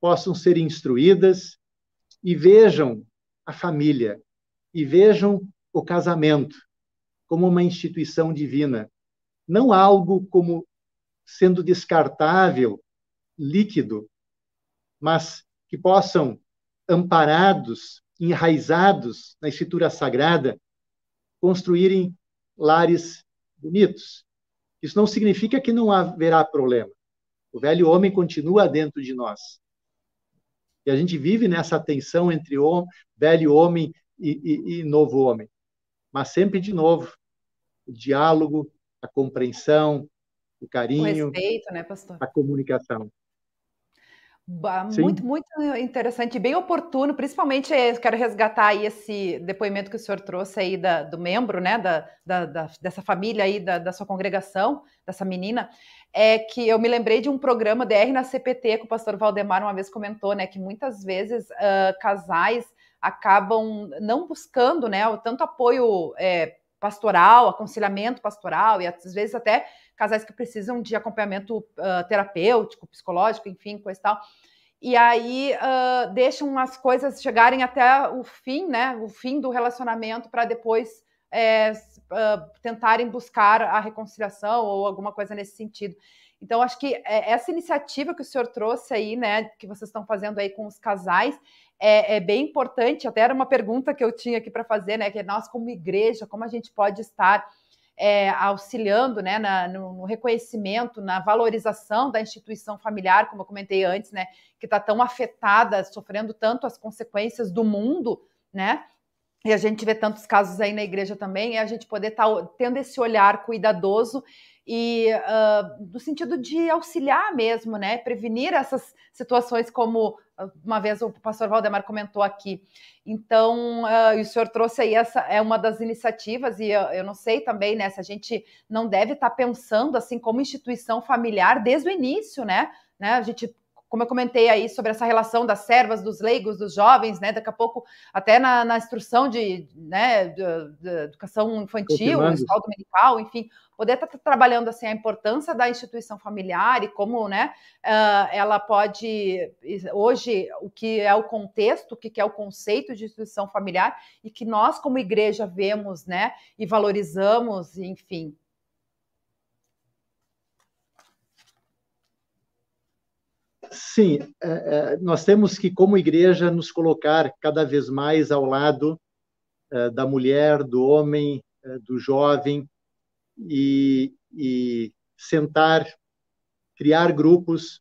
possam ser instruídas e vejam a família e vejam o casamento como uma instituição divina, não algo como sendo descartável, líquido, mas que possam, amparados, enraizados na escritura sagrada, construírem lares bonitos. Isso não significa que não haverá problema. O velho homem continua dentro de nós. E a gente vive nessa tensão entre o velho homem e, e, e novo homem. Mas sempre de novo, o diálogo, a compreensão, o carinho, o respeito, né, pastor? a comunicação. Muito, muito interessante, bem oportuno, principalmente eu quero resgatar aí esse depoimento que o senhor trouxe aí da, do membro, né, da, da, da dessa família aí, da, da, sua congregação, dessa menina, é que eu me lembrei de um programa DR na CPT que o pastor Valdemar uma vez comentou, né, que muitas vezes uh, casais acabam não buscando, né, tanto apoio é, pastoral, aconselhamento pastoral e às vezes até casais que precisam de acompanhamento uh, terapêutico, psicológico, enfim, coisa e tal. E aí uh, deixam as coisas chegarem até o fim, né? O fim do relacionamento para depois é, uh, tentarem buscar a reconciliação ou alguma coisa nesse sentido. Então, acho que é, essa iniciativa que o senhor trouxe aí, né, que vocês estão fazendo aí com os casais, é, é, bem importante. Até era uma pergunta que eu tinha aqui para fazer, né? Que é nós, como igreja, como a gente pode estar é, auxiliando né, na, no, no, reconhecimento, na valorização da instituição familiar, como eu comentei antes, né, que está tão afetada, sofrendo tanto as consequências do mundo, né? E a gente vê tantos casos aí na igreja também, é a gente poder estar tá tendo esse olhar cuidadoso e uh, no sentido de auxiliar mesmo, né? Prevenir essas situações como uma vez o pastor Valdemar comentou aqui. Então, uh, o senhor trouxe aí essa é uma das iniciativas, e eu, eu, não sei também, né, se a gente não deve estar tá pensando assim como instituição familiar desde o início, né? né? A gente como eu comentei aí sobre essa relação das servas, dos leigos, dos jovens, né? Daqui a pouco, até na, na instrução de, né, de, de educação infantil, escola dominical, enfim, poder estar tá trabalhando assim a importância da instituição familiar e como, né, uh, ela pode hoje o que é o contexto, o que é o conceito de instituição familiar e que nós como igreja vemos, né, e valorizamos, enfim, Sim, é, é, nós temos que, como igreja, nos colocar cada vez mais ao lado é, da mulher, do homem, do jovem e, e sentar criar grupos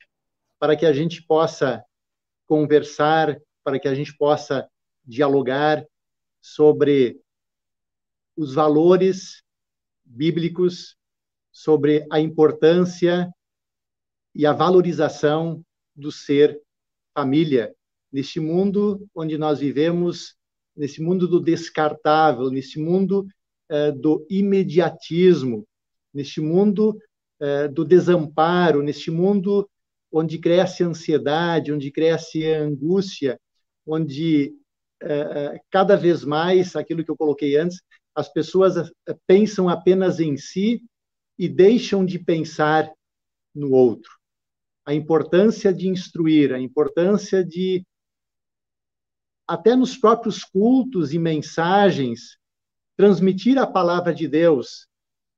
para que a gente possa conversar, para que a gente possa dialogar sobre os valores bíblicos, sobre a importância e a valorização do ser família neste mundo onde nós vivemos, nesse mundo do descartável, nesse mundo eh, do imediatismo, neste mundo eh, do desamparo, neste mundo onde cresce ansiedade, onde cresce angústia, onde eh, cada vez mais, aquilo que eu coloquei antes, as pessoas pensam apenas em si e deixam de pensar no outro. A importância de instruir, a importância de, até nos próprios cultos e mensagens, transmitir a palavra de Deus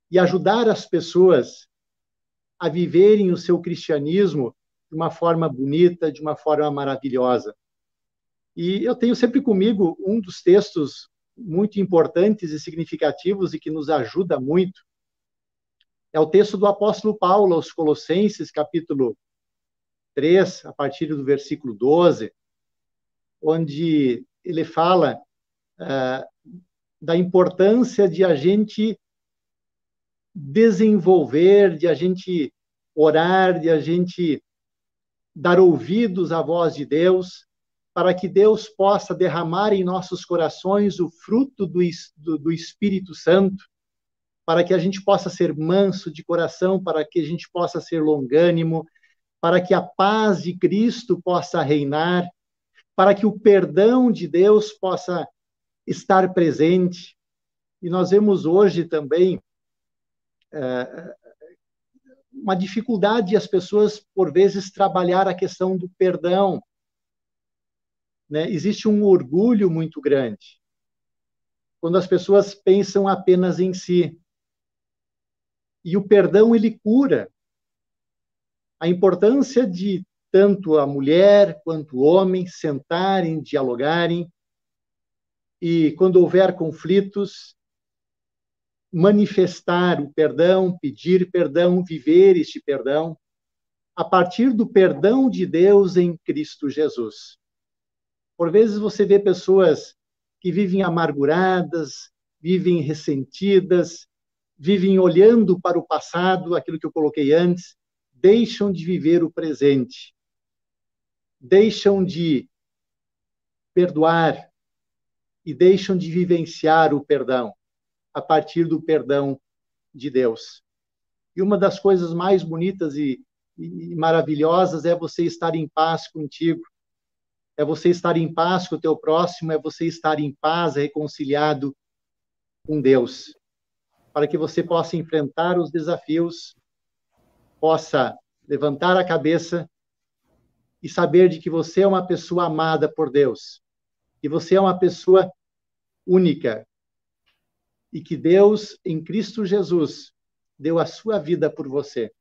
e ajudar as pessoas a viverem o seu cristianismo de uma forma bonita, de uma forma maravilhosa. E eu tenho sempre comigo um dos textos muito importantes e significativos e que nos ajuda muito. É o texto do apóstolo Paulo aos Colossenses, capítulo 3, a partir do versículo 12, onde ele fala uh, da importância de a gente desenvolver, de a gente orar, de a gente dar ouvidos à voz de Deus, para que Deus possa derramar em nossos corações o fruto do, do, do, Espírito Santo, para que a gente possa ser manso de coração, para que a gente possa ser longânimo, para que a paz de Cristo possa reinar, para que o perdão de Deus possa estar presente. E nós vemos hoje também é, uma dificuldade de as pessoas, por vezes, trabalhar a questão do perdão. Né? Existe um orgulho muito grande quando as pessoas pensam apenas em si. E o perdão, ele cura. A importância de tanto a mulher quanto o homem sentarem, dialogarem, e quando houver conflitos, manifestar o perdão, pedir perdão, viver este perdão, a partir do perdão de Deus em Cristo Jesus. Por vezes você vê pessoas que vivem amarguradas, vivem ressentidas, vivem olhando para o passado, aquilo que eu coloquei antes, deixam de viver o presente, deixam de perdoar, e deixam de vivenciar o perdão a partir do perdão de Deus. E uma das coisas mais bonitas e, e maravilhosas é você estar em paz contigo, é você estar em paz com o teu próximo, é você estar em paz, reconciliado com Deus, para que você possa enfrentar os desafios, possa levantar a cabeça e saber de que você é uma pessoa amada por Deus, que você é uma pessoa única e que Deus, em Cristo Jesus, deu a sua vida por você.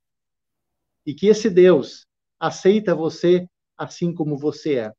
E que esse Deus aceita você assim como você é.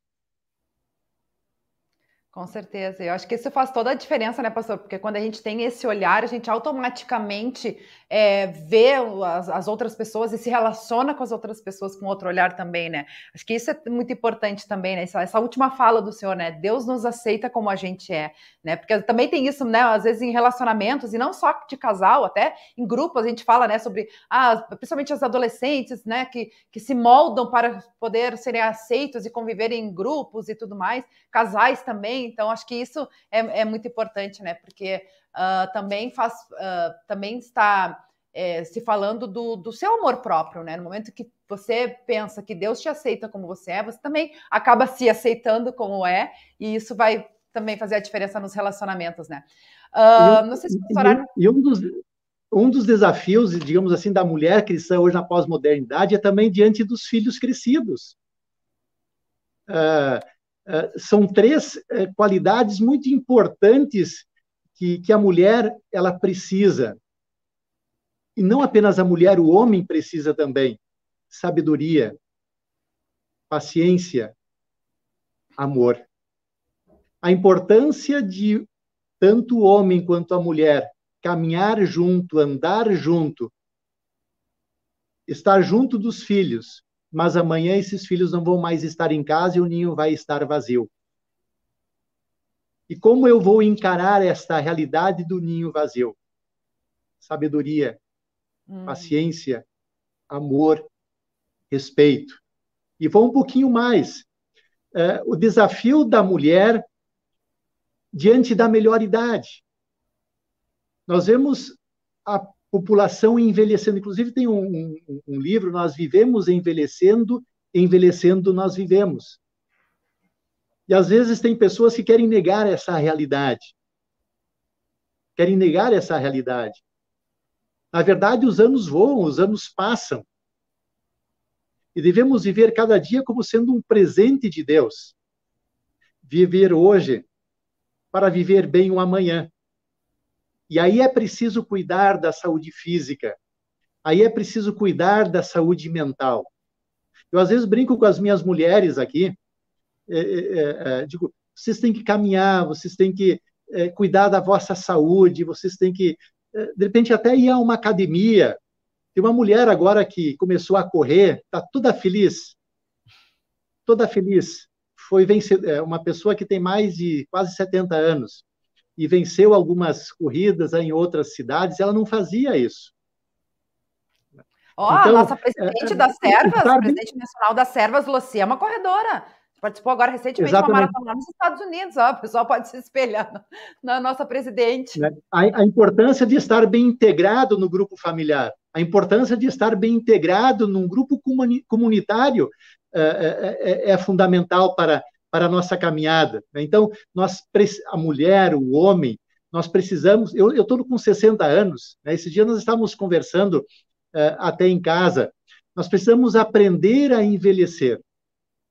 Com certeza. Eu acho que isso faz toda a diferença, né, pastor? Porque quando a gente tem esse olhar, a gente automaticamente é, vê as, as, outras pessoas e se relaciona com as outras pessoas com outro olhar também, né? Acho que isso é muito importante também, né? Essa, essa, última fala do senhor, né? Deus nos aceita como a gente é, né? Porque também tem isso, né? Às vezes em relacionamentos, e não só de casal, até em grupos, a gente fala, né, sobre, ah, principalmente as adolescentes, né, que, que se moldam para poder serem aceitos e conviverem em grupos e tudo mais, casais também então, acho que isso é, é muito importante, né? Porque uh, também faz, uh, também está é, se falando do, do seu amor próprio, né? No momento que você pensa que Deus te aceita como você é, você também acaba se aceitando como é, e isso vai também fazer a diferença nos relacionamentos, né? Uh, não sei se e, e um dos um dos desafios, digamos assim, da mulher cristã hoje na pós-modernidade é também diante dos filhos crescidos. Uh, são três eh, qualidades muito importantes que, que a mulher ela precisa. E não apenas a mulher, o homem precisa também. Sabedoria, paciência, amor. A importância de tanto o homem quanto a mulher caminhar junto, andar junto, estar junto dos filhos, mas amanhã esses filhos não vão mais estar em casa e o ninho vai estar vazio. E como eu vou encarar esta realidade do ninho vazio? Sabedoria, hum. paciência, amor, respeito. E vou um pouquinho mais. É, o desafio da mulher diante da melhor idade. Nós vemos a população envelhecendo. Inclusive, tem um, um, um livro, Nós Vivemos Envelhecendo, Envelhecendo Nós Vivemos. E às vezes tem pessoas que querem negar essa realidade. Querem negar essa realidade. Na verdade, os anos voam, os anos passam. E devemos viver cada dia como sendo um presente de Deus. Viver hoje para viver bem o amanhã. E aí é preciso cuidar da saúde física. Aí é preciso cuidar da saúde mental. Eu às vezes brinco com as minhas mulheres aqui, é, é, é, é digo, vocês têm que caminhar, vocês têm que é, cuidar da vossa saúde, vocês têm que, é, de repente, até ir a uma academia. Tem uma mulher agora que começou a correr, está toda feliz, toda feliz. Foi vencer, uma pessoa que tem mais de quase 70 anos e venceu algumas corridas em outras cidades, ela não fazia isso. Ó, oh, então, a nossa presidente é, das servas, sabe... presidente nacional das servas, Lucia, é uma corredora. Participou agora recentemente de uma maratona nos Estados Unidos, ó, o pessoal pode se espelhar na nossa presidente. Né? A, a importância de estar bem integrado no grupo familiar, a importância de estar bem integrado num grupo comunitário é, é, é, é fundamental para para a nossa caminhada. Né? Então, nós, a mulher, o homem, nós precisamos. Eu estou com 60 anos, né? esse dia nós estávamos conversando uh, até em casa. Nós precisamos aprender a envelhecer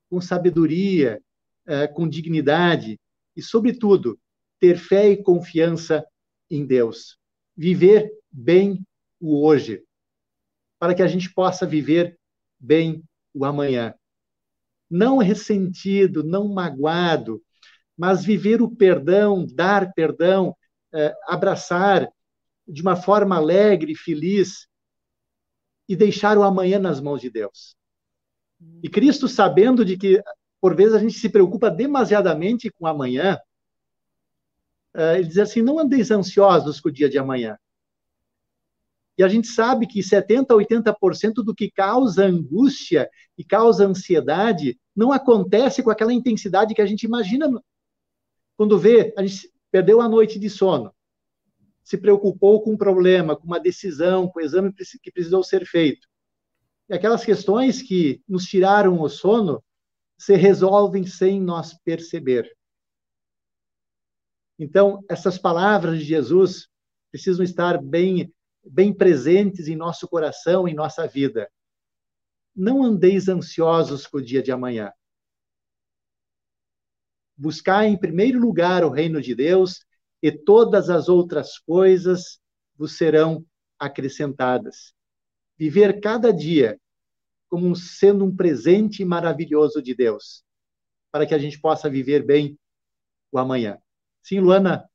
com sabedoria, uh, com dignidade e, sobretudo, ter fé e confiança em Deus. Viver bem o hoje, para que a gente possa viver bem o amanhã não ressentido, não magoado, mas viver o perdão, dar perdão, é, abraçar de uma forma alegre, feliz e deixar o amanhã nas mãos de Deus. E Cristo, sabendo de que por vezes a gente se preocupa demasiadamente com o amanhã, é, ele diz assim: não andeis ansiosos com o dia de amanhã. E a gente sabe que 70% a 80% do que causa angústia e causa ansiedade não acontece com aquela intensidade que a gente imagina. Quando vê, a gente perdeu a noite de sono, se preocupou com um problema, com uma decisão, com o exame que precisou ser feito. E aquelas questões que nos tiraram o sono se resolvem sem nós perceber. Então, essas palavras de Jesus precisam estar bem bem presentes em nosso coração, em nossa vida. Não andeis ansiosos com o dia de amanhã. Buscai em primeiro lugar o reino de Deus e todas as outras coisas vos serão acrescentadas. Viver cada dia como sendo um presente maravilhoso de Deus, para que a gente possa viver bem o amanhã. Sim, Luana,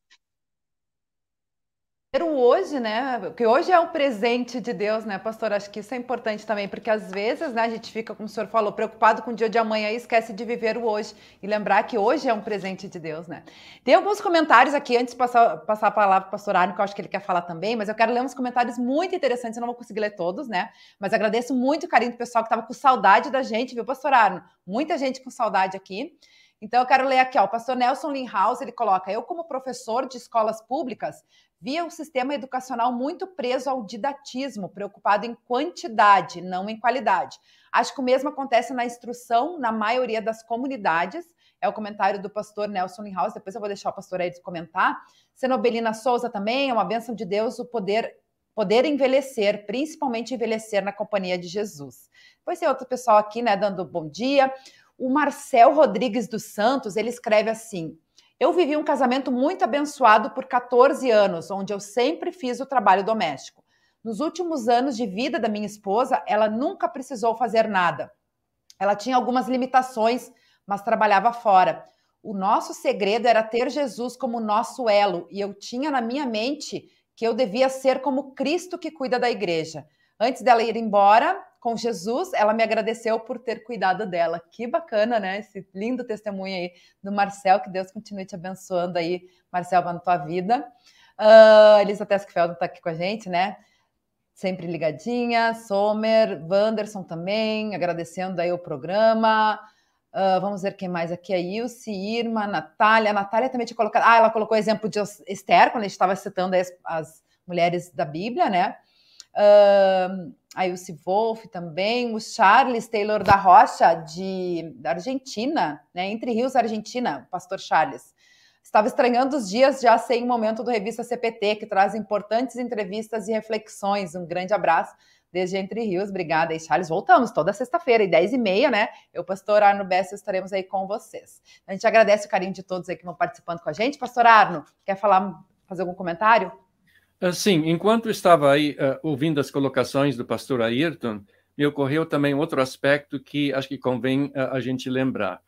hoje, né? Porque hoje é um presente de Deus, né, pastor? Acho que isso é importante também, porque às vezes, né, a gente fica, como o senhor falou, preocupado com o dia de amanhã e esquece de viver o hoje e lembrar que hoje é um presente de Deus, né? Tem alguns comentários aqui antes de passar, passar a palavra para o pastor Arno, que eu acho que ele quer falar também, mas eu quero ler uns comentários muito interessantes, eu não vou conseguir ler todos, né? Mas agradeço muito o carinho do pessoal que estava com saudade da gente, viu, pastor Arno? Muita gente com saudade aqui. Então, eu quero ler aqui, ó, o pastor Nelson Linhaus, ele coloca, eu como professor de escolas públicas, via um sistema educacional muito preso ao didatismo, preocupado em quantidade, não em qualidade. Acho que o mesmo acontece na instrução, na maioria das comunidades, é o comentário do pastor Nelson Linhaus, depois eu vou deixar o pastor Edson comentar. Senobelina Souza também, é uma bênção de Deus o poder poder envelhecer, principalmente envelhecer na companhia de Jesus. Depois tem outro pessoal aqui, né, dando bom dia. O Marcel Rodrigues dos Santos, ele escreve assim: Eu vivi um casamento muito abençoado por 14 anos, onde eu sempre fiz o trabalho doméstico. Nos últimos anos de vida da minha esposa, ela nunca precisou fazer nada. Ela tinha algumas limitações, mas trabalhava fora. O nosso segredo era ter Jesus como nosso elo, e eu tinha na minha mente que eu devia ser como Cristo que cuida da igreja. Antes dela ir embora com Jesus, ela me agradeceu por ter cuidado dela. Que bacana, né? Esse lindo testemunho aí do Marcel. Que Deus continue te abençoando aí, Marcel, na tua vida. Uh, Elisa Teskfeld está aqui com a gente, né? Sempre ligadinha. Sommer, Wanderson também, agradecendo aí o programa. Uh, vamos ver quem mais aqui. A Ilse, Irma, Natália. A Natália também tinha colocado. Ah, ela colocou o exemplo de Esther, quando a gente estava citando as, as, mulheres da Bíblia, né? Uh, a Ilse Wolf também. O Charles Taylor da Rocha, de, da Argentina, né? Entre Rios, Argentina, o pastor Charles. Estava estranhando os dias já sem o momento do Revista CPT, que traz importantes entrevistas e reflexões. Um grande abraço desde Entre Rios. Obrigada aí, Charles. Voltamos toda sexta-feira, 10 e meia, né? Eu, pastor Arno Bessa, estaremos aí com vocês. A gente agradece o carinho de todos aí que estão participando com a gente. Pastor Arno, quer falar, fazer algum comentário? Sim, enquanto estava aí uh, ouvindo as colocações do pastor Ayrton, me ocorreu também outro aspecto que acho que convém uh, a gente lembrar.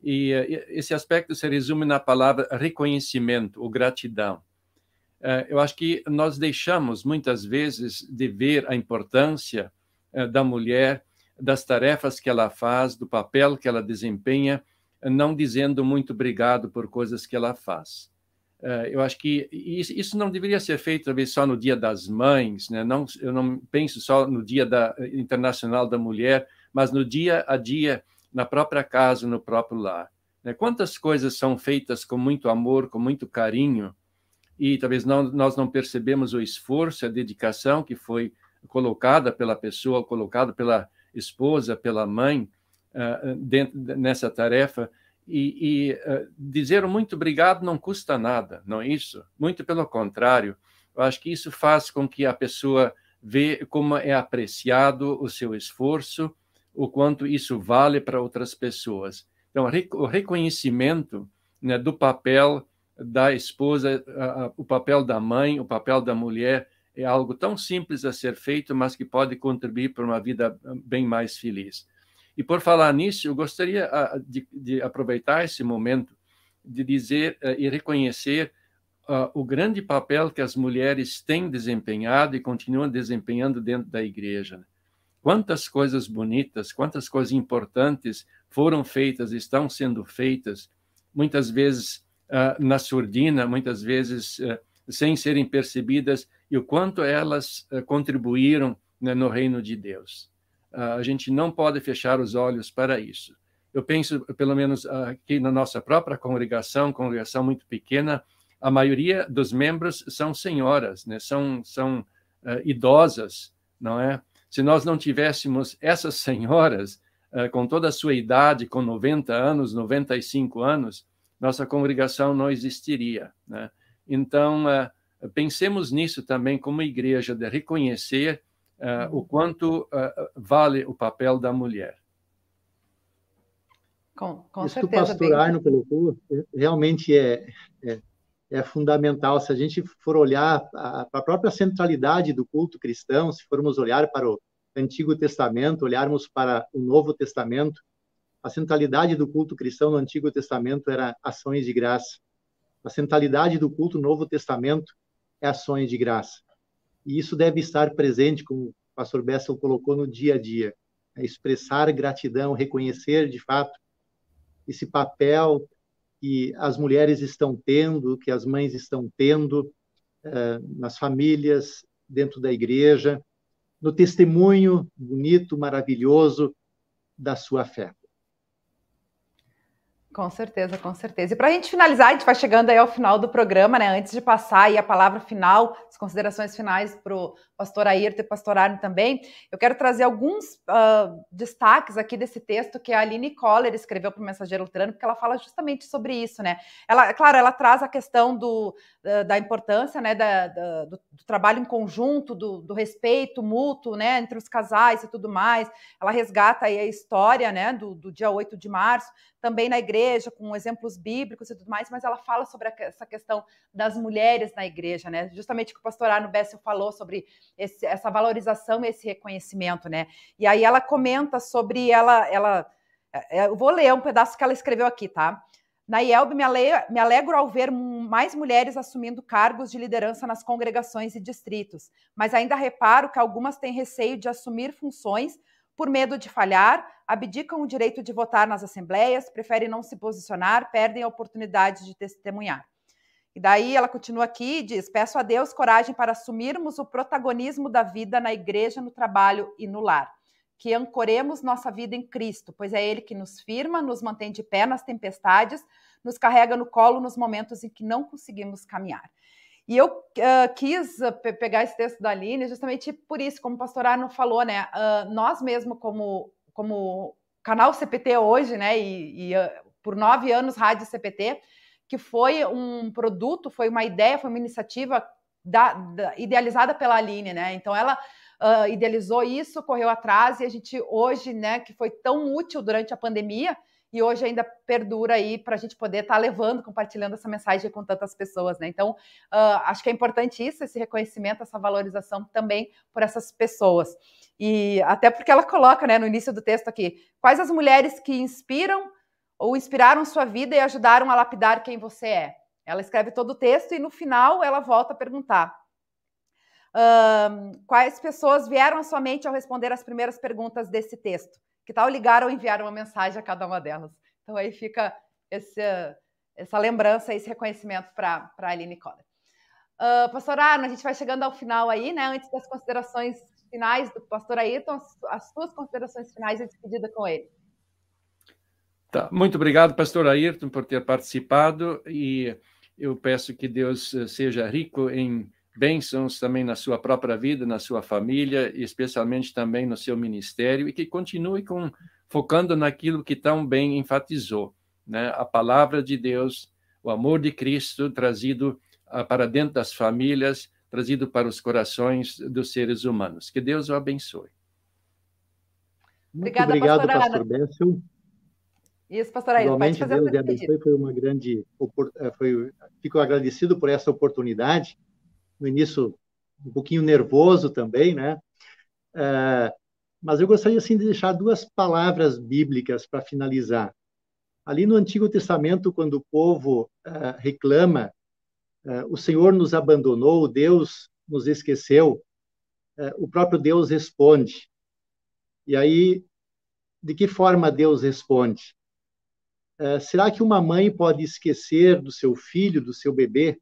E uh, esse aspecto se resume na palavra reconhecimento ou gratidão. Eu acho que nós deixamos muitas vezes de ver a importância da mulher, das tarefas que ela faz, do papel que ela desempenha, não dizendo muito obrigado por coisas que ela faz. É, eu acho que isso não deveria ser feito talvez só no Dia das Mães, né? não, eu não penso só no Dia da, Internacional da Mulher, mas no dia a dia, na própria casa, no próprio lar. Né? Quantas coisas são feitas com muito amor, com muito carinho, e talvez não, nós não percebemos o esforço, a dedicação que foi colocada pela pessoa, colocada pela esposa, pela mãe, uh, dentro, nessa tarefa. E, e uh, dizer muito obrigado não custa nada, não é isso? Muito pelo contrário. Eu acho que isso faz com que a pessoa vê como é apreciado o seu esforço, o quanto isso vale para outras pessoas. Então, o reconhecimento né, do papel da esposa, o papel da mãe, o papel da mulher é algo tão simples a ser feito, mas que pode contribuir para uma vida ah, bem mais feliz. E por falar nisso, eu gostaria ah, de, de aproveitar esse momento de dizer ah, e reconhecer uh, o grande papel que as mulheres têm desempenhado e continuam desempenhando dentro da igreja. Quantas coisas bonitas, quantas coisas importantes foram feitas, estão sendo feitas, muitas vezes uh, na surdina, muitas vezes uh, sem serem percebidas, e o quanto elas uh, contribuíram né, no reino de Deus. A gente não pode fechar os olhos para isso. Eu penso, pelo menos aqui na nossa própria congregação, congregação muito pequena, a maioria dos membros são senhoras, né? são, são idosas, não é? Se nós não tivéssemos essas senhoras, com toda a sua idade, com 90 anos, 95 anos, nossa congregação não existiria. Né? Então, uh, pensemos nisso também como igreja, de reconhecer uh, o quanto uh, vale o papel da mulher. Com, com Isso certeza, que o pastor bem... Arno colocou realmente é, é, é, fundamental. Se a gente for olhar para a própria centralidade do culto cristão, se formos olhar para o Antigo Testamento, olharmos para o Novo Testamento, a centralidade do culto cristão no Antigo Testamento era ações de graça. A centralidade do culto no Novo Testamento é ações de graça. E isso deve estar presente, como o pastor Bessel colocou, no dia a dia. É expressar gratidão, reconhecer de fato esse papel que as mulheres estão tendo, que as mães estão tendo eh, nas famílias, dentro da igreja, no testemunho bonito, maravilhoso da sua fé. Com certeza, com certeza. E para a gente finalizar, a gente vai chegando aí ao final do programa, né? Antes de passar aí a palavra final, as considerações finais para o pastor Ayrton e pastor Arno também, eu quero trazer alguns uh, destaques aqui desse texto que a Aline Coller escreveu para o Mensageiro Luterano, porque ela fala justamente sobre isso, né? Ela, claro, ela traz a questão do, da importância, né, da, da do, do, trabalho em conjunto, do, do, respeito mútuo, né, entre os casais e tudo mais. Ela resgata aí a história, né, do, do dia 8 de março, também na igreja, com exemplos bíblicos e tudo mais, mas ela fala sobre essa questão das mulheres na igreja, né? Justamente que o pastor Arno Bessel falou sobre esse, essa valorização e esse reconhecimento, né? E aí ela comenta sobre ela, ela, é, eu vou ler um pedaço que ela escreveu aqui, tá? Na IELB, me, me alegro ao ver mais mulheres assumindo cargos de liderança nas congregações e distritos, mas ainda reparo que algumas têm receio de assumir funções por medo de falhar, abdicam o direito de votar nas assembleias, preferem não se posicionar, perdem a oportunidade de testemunhar. E daí ela continua aqui e diz: Peço a Deus coragem para assumirmos o protagonismo da vida na igreja, no trabalho e no lar que ancoremos nossa vida em Cristo, pois é Ele que nos firma, nos mantém de pé nas tempestades, nos carrega no colo nos momentos em que não conseguimos caminhar. E eu uh, quis uh, pegar esse texto da Aline justamente por isso, como o pastor Arno falou, né? Uh, nós mesmo, como, como canal CPT hoje, né? E, e por nove anos, Rádio CPT, que foi um produto, foi uma ideia, foi uma iniciativa da, da, idealizada pela Aline, né? Então ela uh, idealizou isso, correu atrás e a gente hoje, né, que foi tão útil durante a pandemia e hoje ainda perdura aí para a gente poder estar tá levando, compartilhando essa mensagem com tantas pessoas, né? Então, uh, acho que é importante isso, esse reconhecimento, essa valorização também por essas pessoas. E até porque ela coloca, né, no início do texto aqui, quais as mulheres que inspiram ou inspiraram sua vida e ajudaram a lapidar quem você é. Ela escreve todo o texto e no final ela volta a perguntar: quais pessoas vieram à sua mente ao responder as primeiras perguntas desse texto? Que tal ligar ou enviar uma mensagem a cada uma delas? Então aí fica esse, essa lembrança, esse reconhecimento para a Aline Coller. Uh, pastor Arno, a gente vai chegando ao final aí, né? Antes das considerações finais do pastor Ayrton, as suas considerações finais e despedida com ele. Tá. Muito obrigado, pastor Ayrton, por ter participado e eu peço que Deus seja rico em bênçãos também na sua própria vida, na sua família, e especialmente também no seu ministério, e que continue com, focando naquilo que tão bem enfatizou, né? a palavra de Deus, o amor de Cristo trazido uh, para dentro das famílias, trazido para os corações dos seres humanos. Que Deus o abençoe. Muito Obrigada, obrigado, pastor Bécio. Isso, pastor Aida, Igualmente, Deus abençoe, foi uma grande... Eh, foi, fico agradecido por essa oportunidade no início um pouquinho nervoso também, né? É, mas eu gostaria assim de deixar duas palavras bíblicas para finalizar. Ali no Antigo Testamento, quando o povo é, reclama, é, o Senhor nos abandonou, Deus nos esqueceu, o próprio Deus responde. E aí, de que forma Deus responde? Será que uma mãe pode esquecer do seu filho, do seu bebê?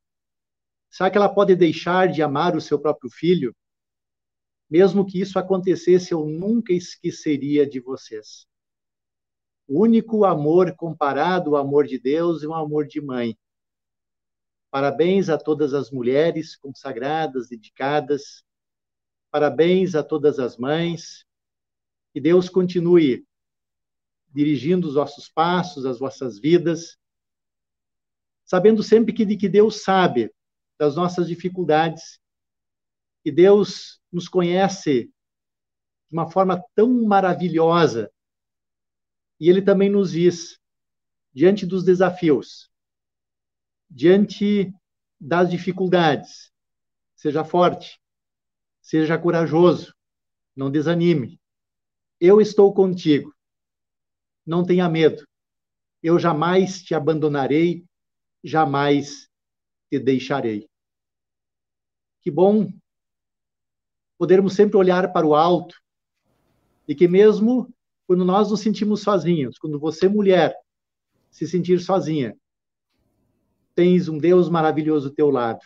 Será que ela pode deixar de amar o seu próprio filho? Mesmo que isso acontecesse, eu nunca esqueceria de vocês. O único amor comparado ao amor de Deus é um amor de mãe. Parabéns a todas as mulheres consagradas, dedicadas. Parabéns a todas as mães. Que Deus continue dirigindo os vossos passos, as vossas vidas, sabendo sempre que de que Deus sabe das nossas dificuldades. E Deus nos conhece de uma forma tão maravilhosa. E Ele também nos diz, diante dos desafios, diante das dificuldades, seja forte, seja corajoso, não desanime. Eu estou contigo. Não tenha medo. Eu jamais te abandonarei, jamais te deixarei. Que bom podermos sempre olhar para o alto e que mesmo quando nós nos sentimos sozinhos, quando você, mulher, se sentir sozinha, tens um Deus maravilhoso ao teu lado.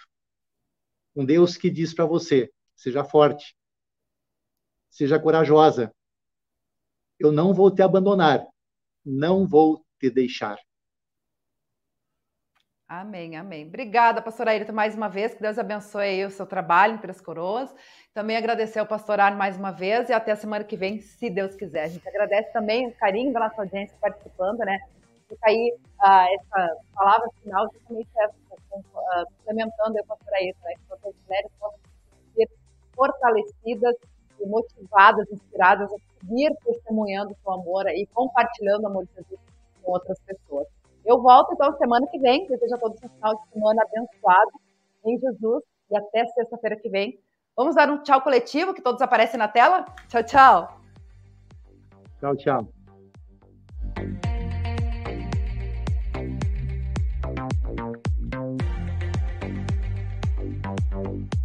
Um Deus que diz para você: seja forte, seja corajosa. Eu não vou te abandonar, não vou te deixar. Amém, amém. Obrigada, pastora Ayrton, mais uma vez. Que Deus abençoe o seu trabalho em Três Coroas. Também agradecer ao pastor Ar mais uma vez e até a semana que vem, se Deus quiser. A gente agradece também o carinho da nossa audiência participando, né? Fica aí uh, essa palavra final, justamente essa, uh, complementando o pastor Ayrton, né? Que as mulheres possam se sentir fortalecidas e motivadas, inspiradas a seguir testemunhando o seu amor e compartilhando o amor de Jesus com outras pessoas. Eu volto então semana que vem. Desejo a todos um final de semana abençoado em Jesus e até sexta-feira que vem. Vamos dar um tchau coletivo que todos aparecem na tela? Tchau, tchau. Tchau, tchau.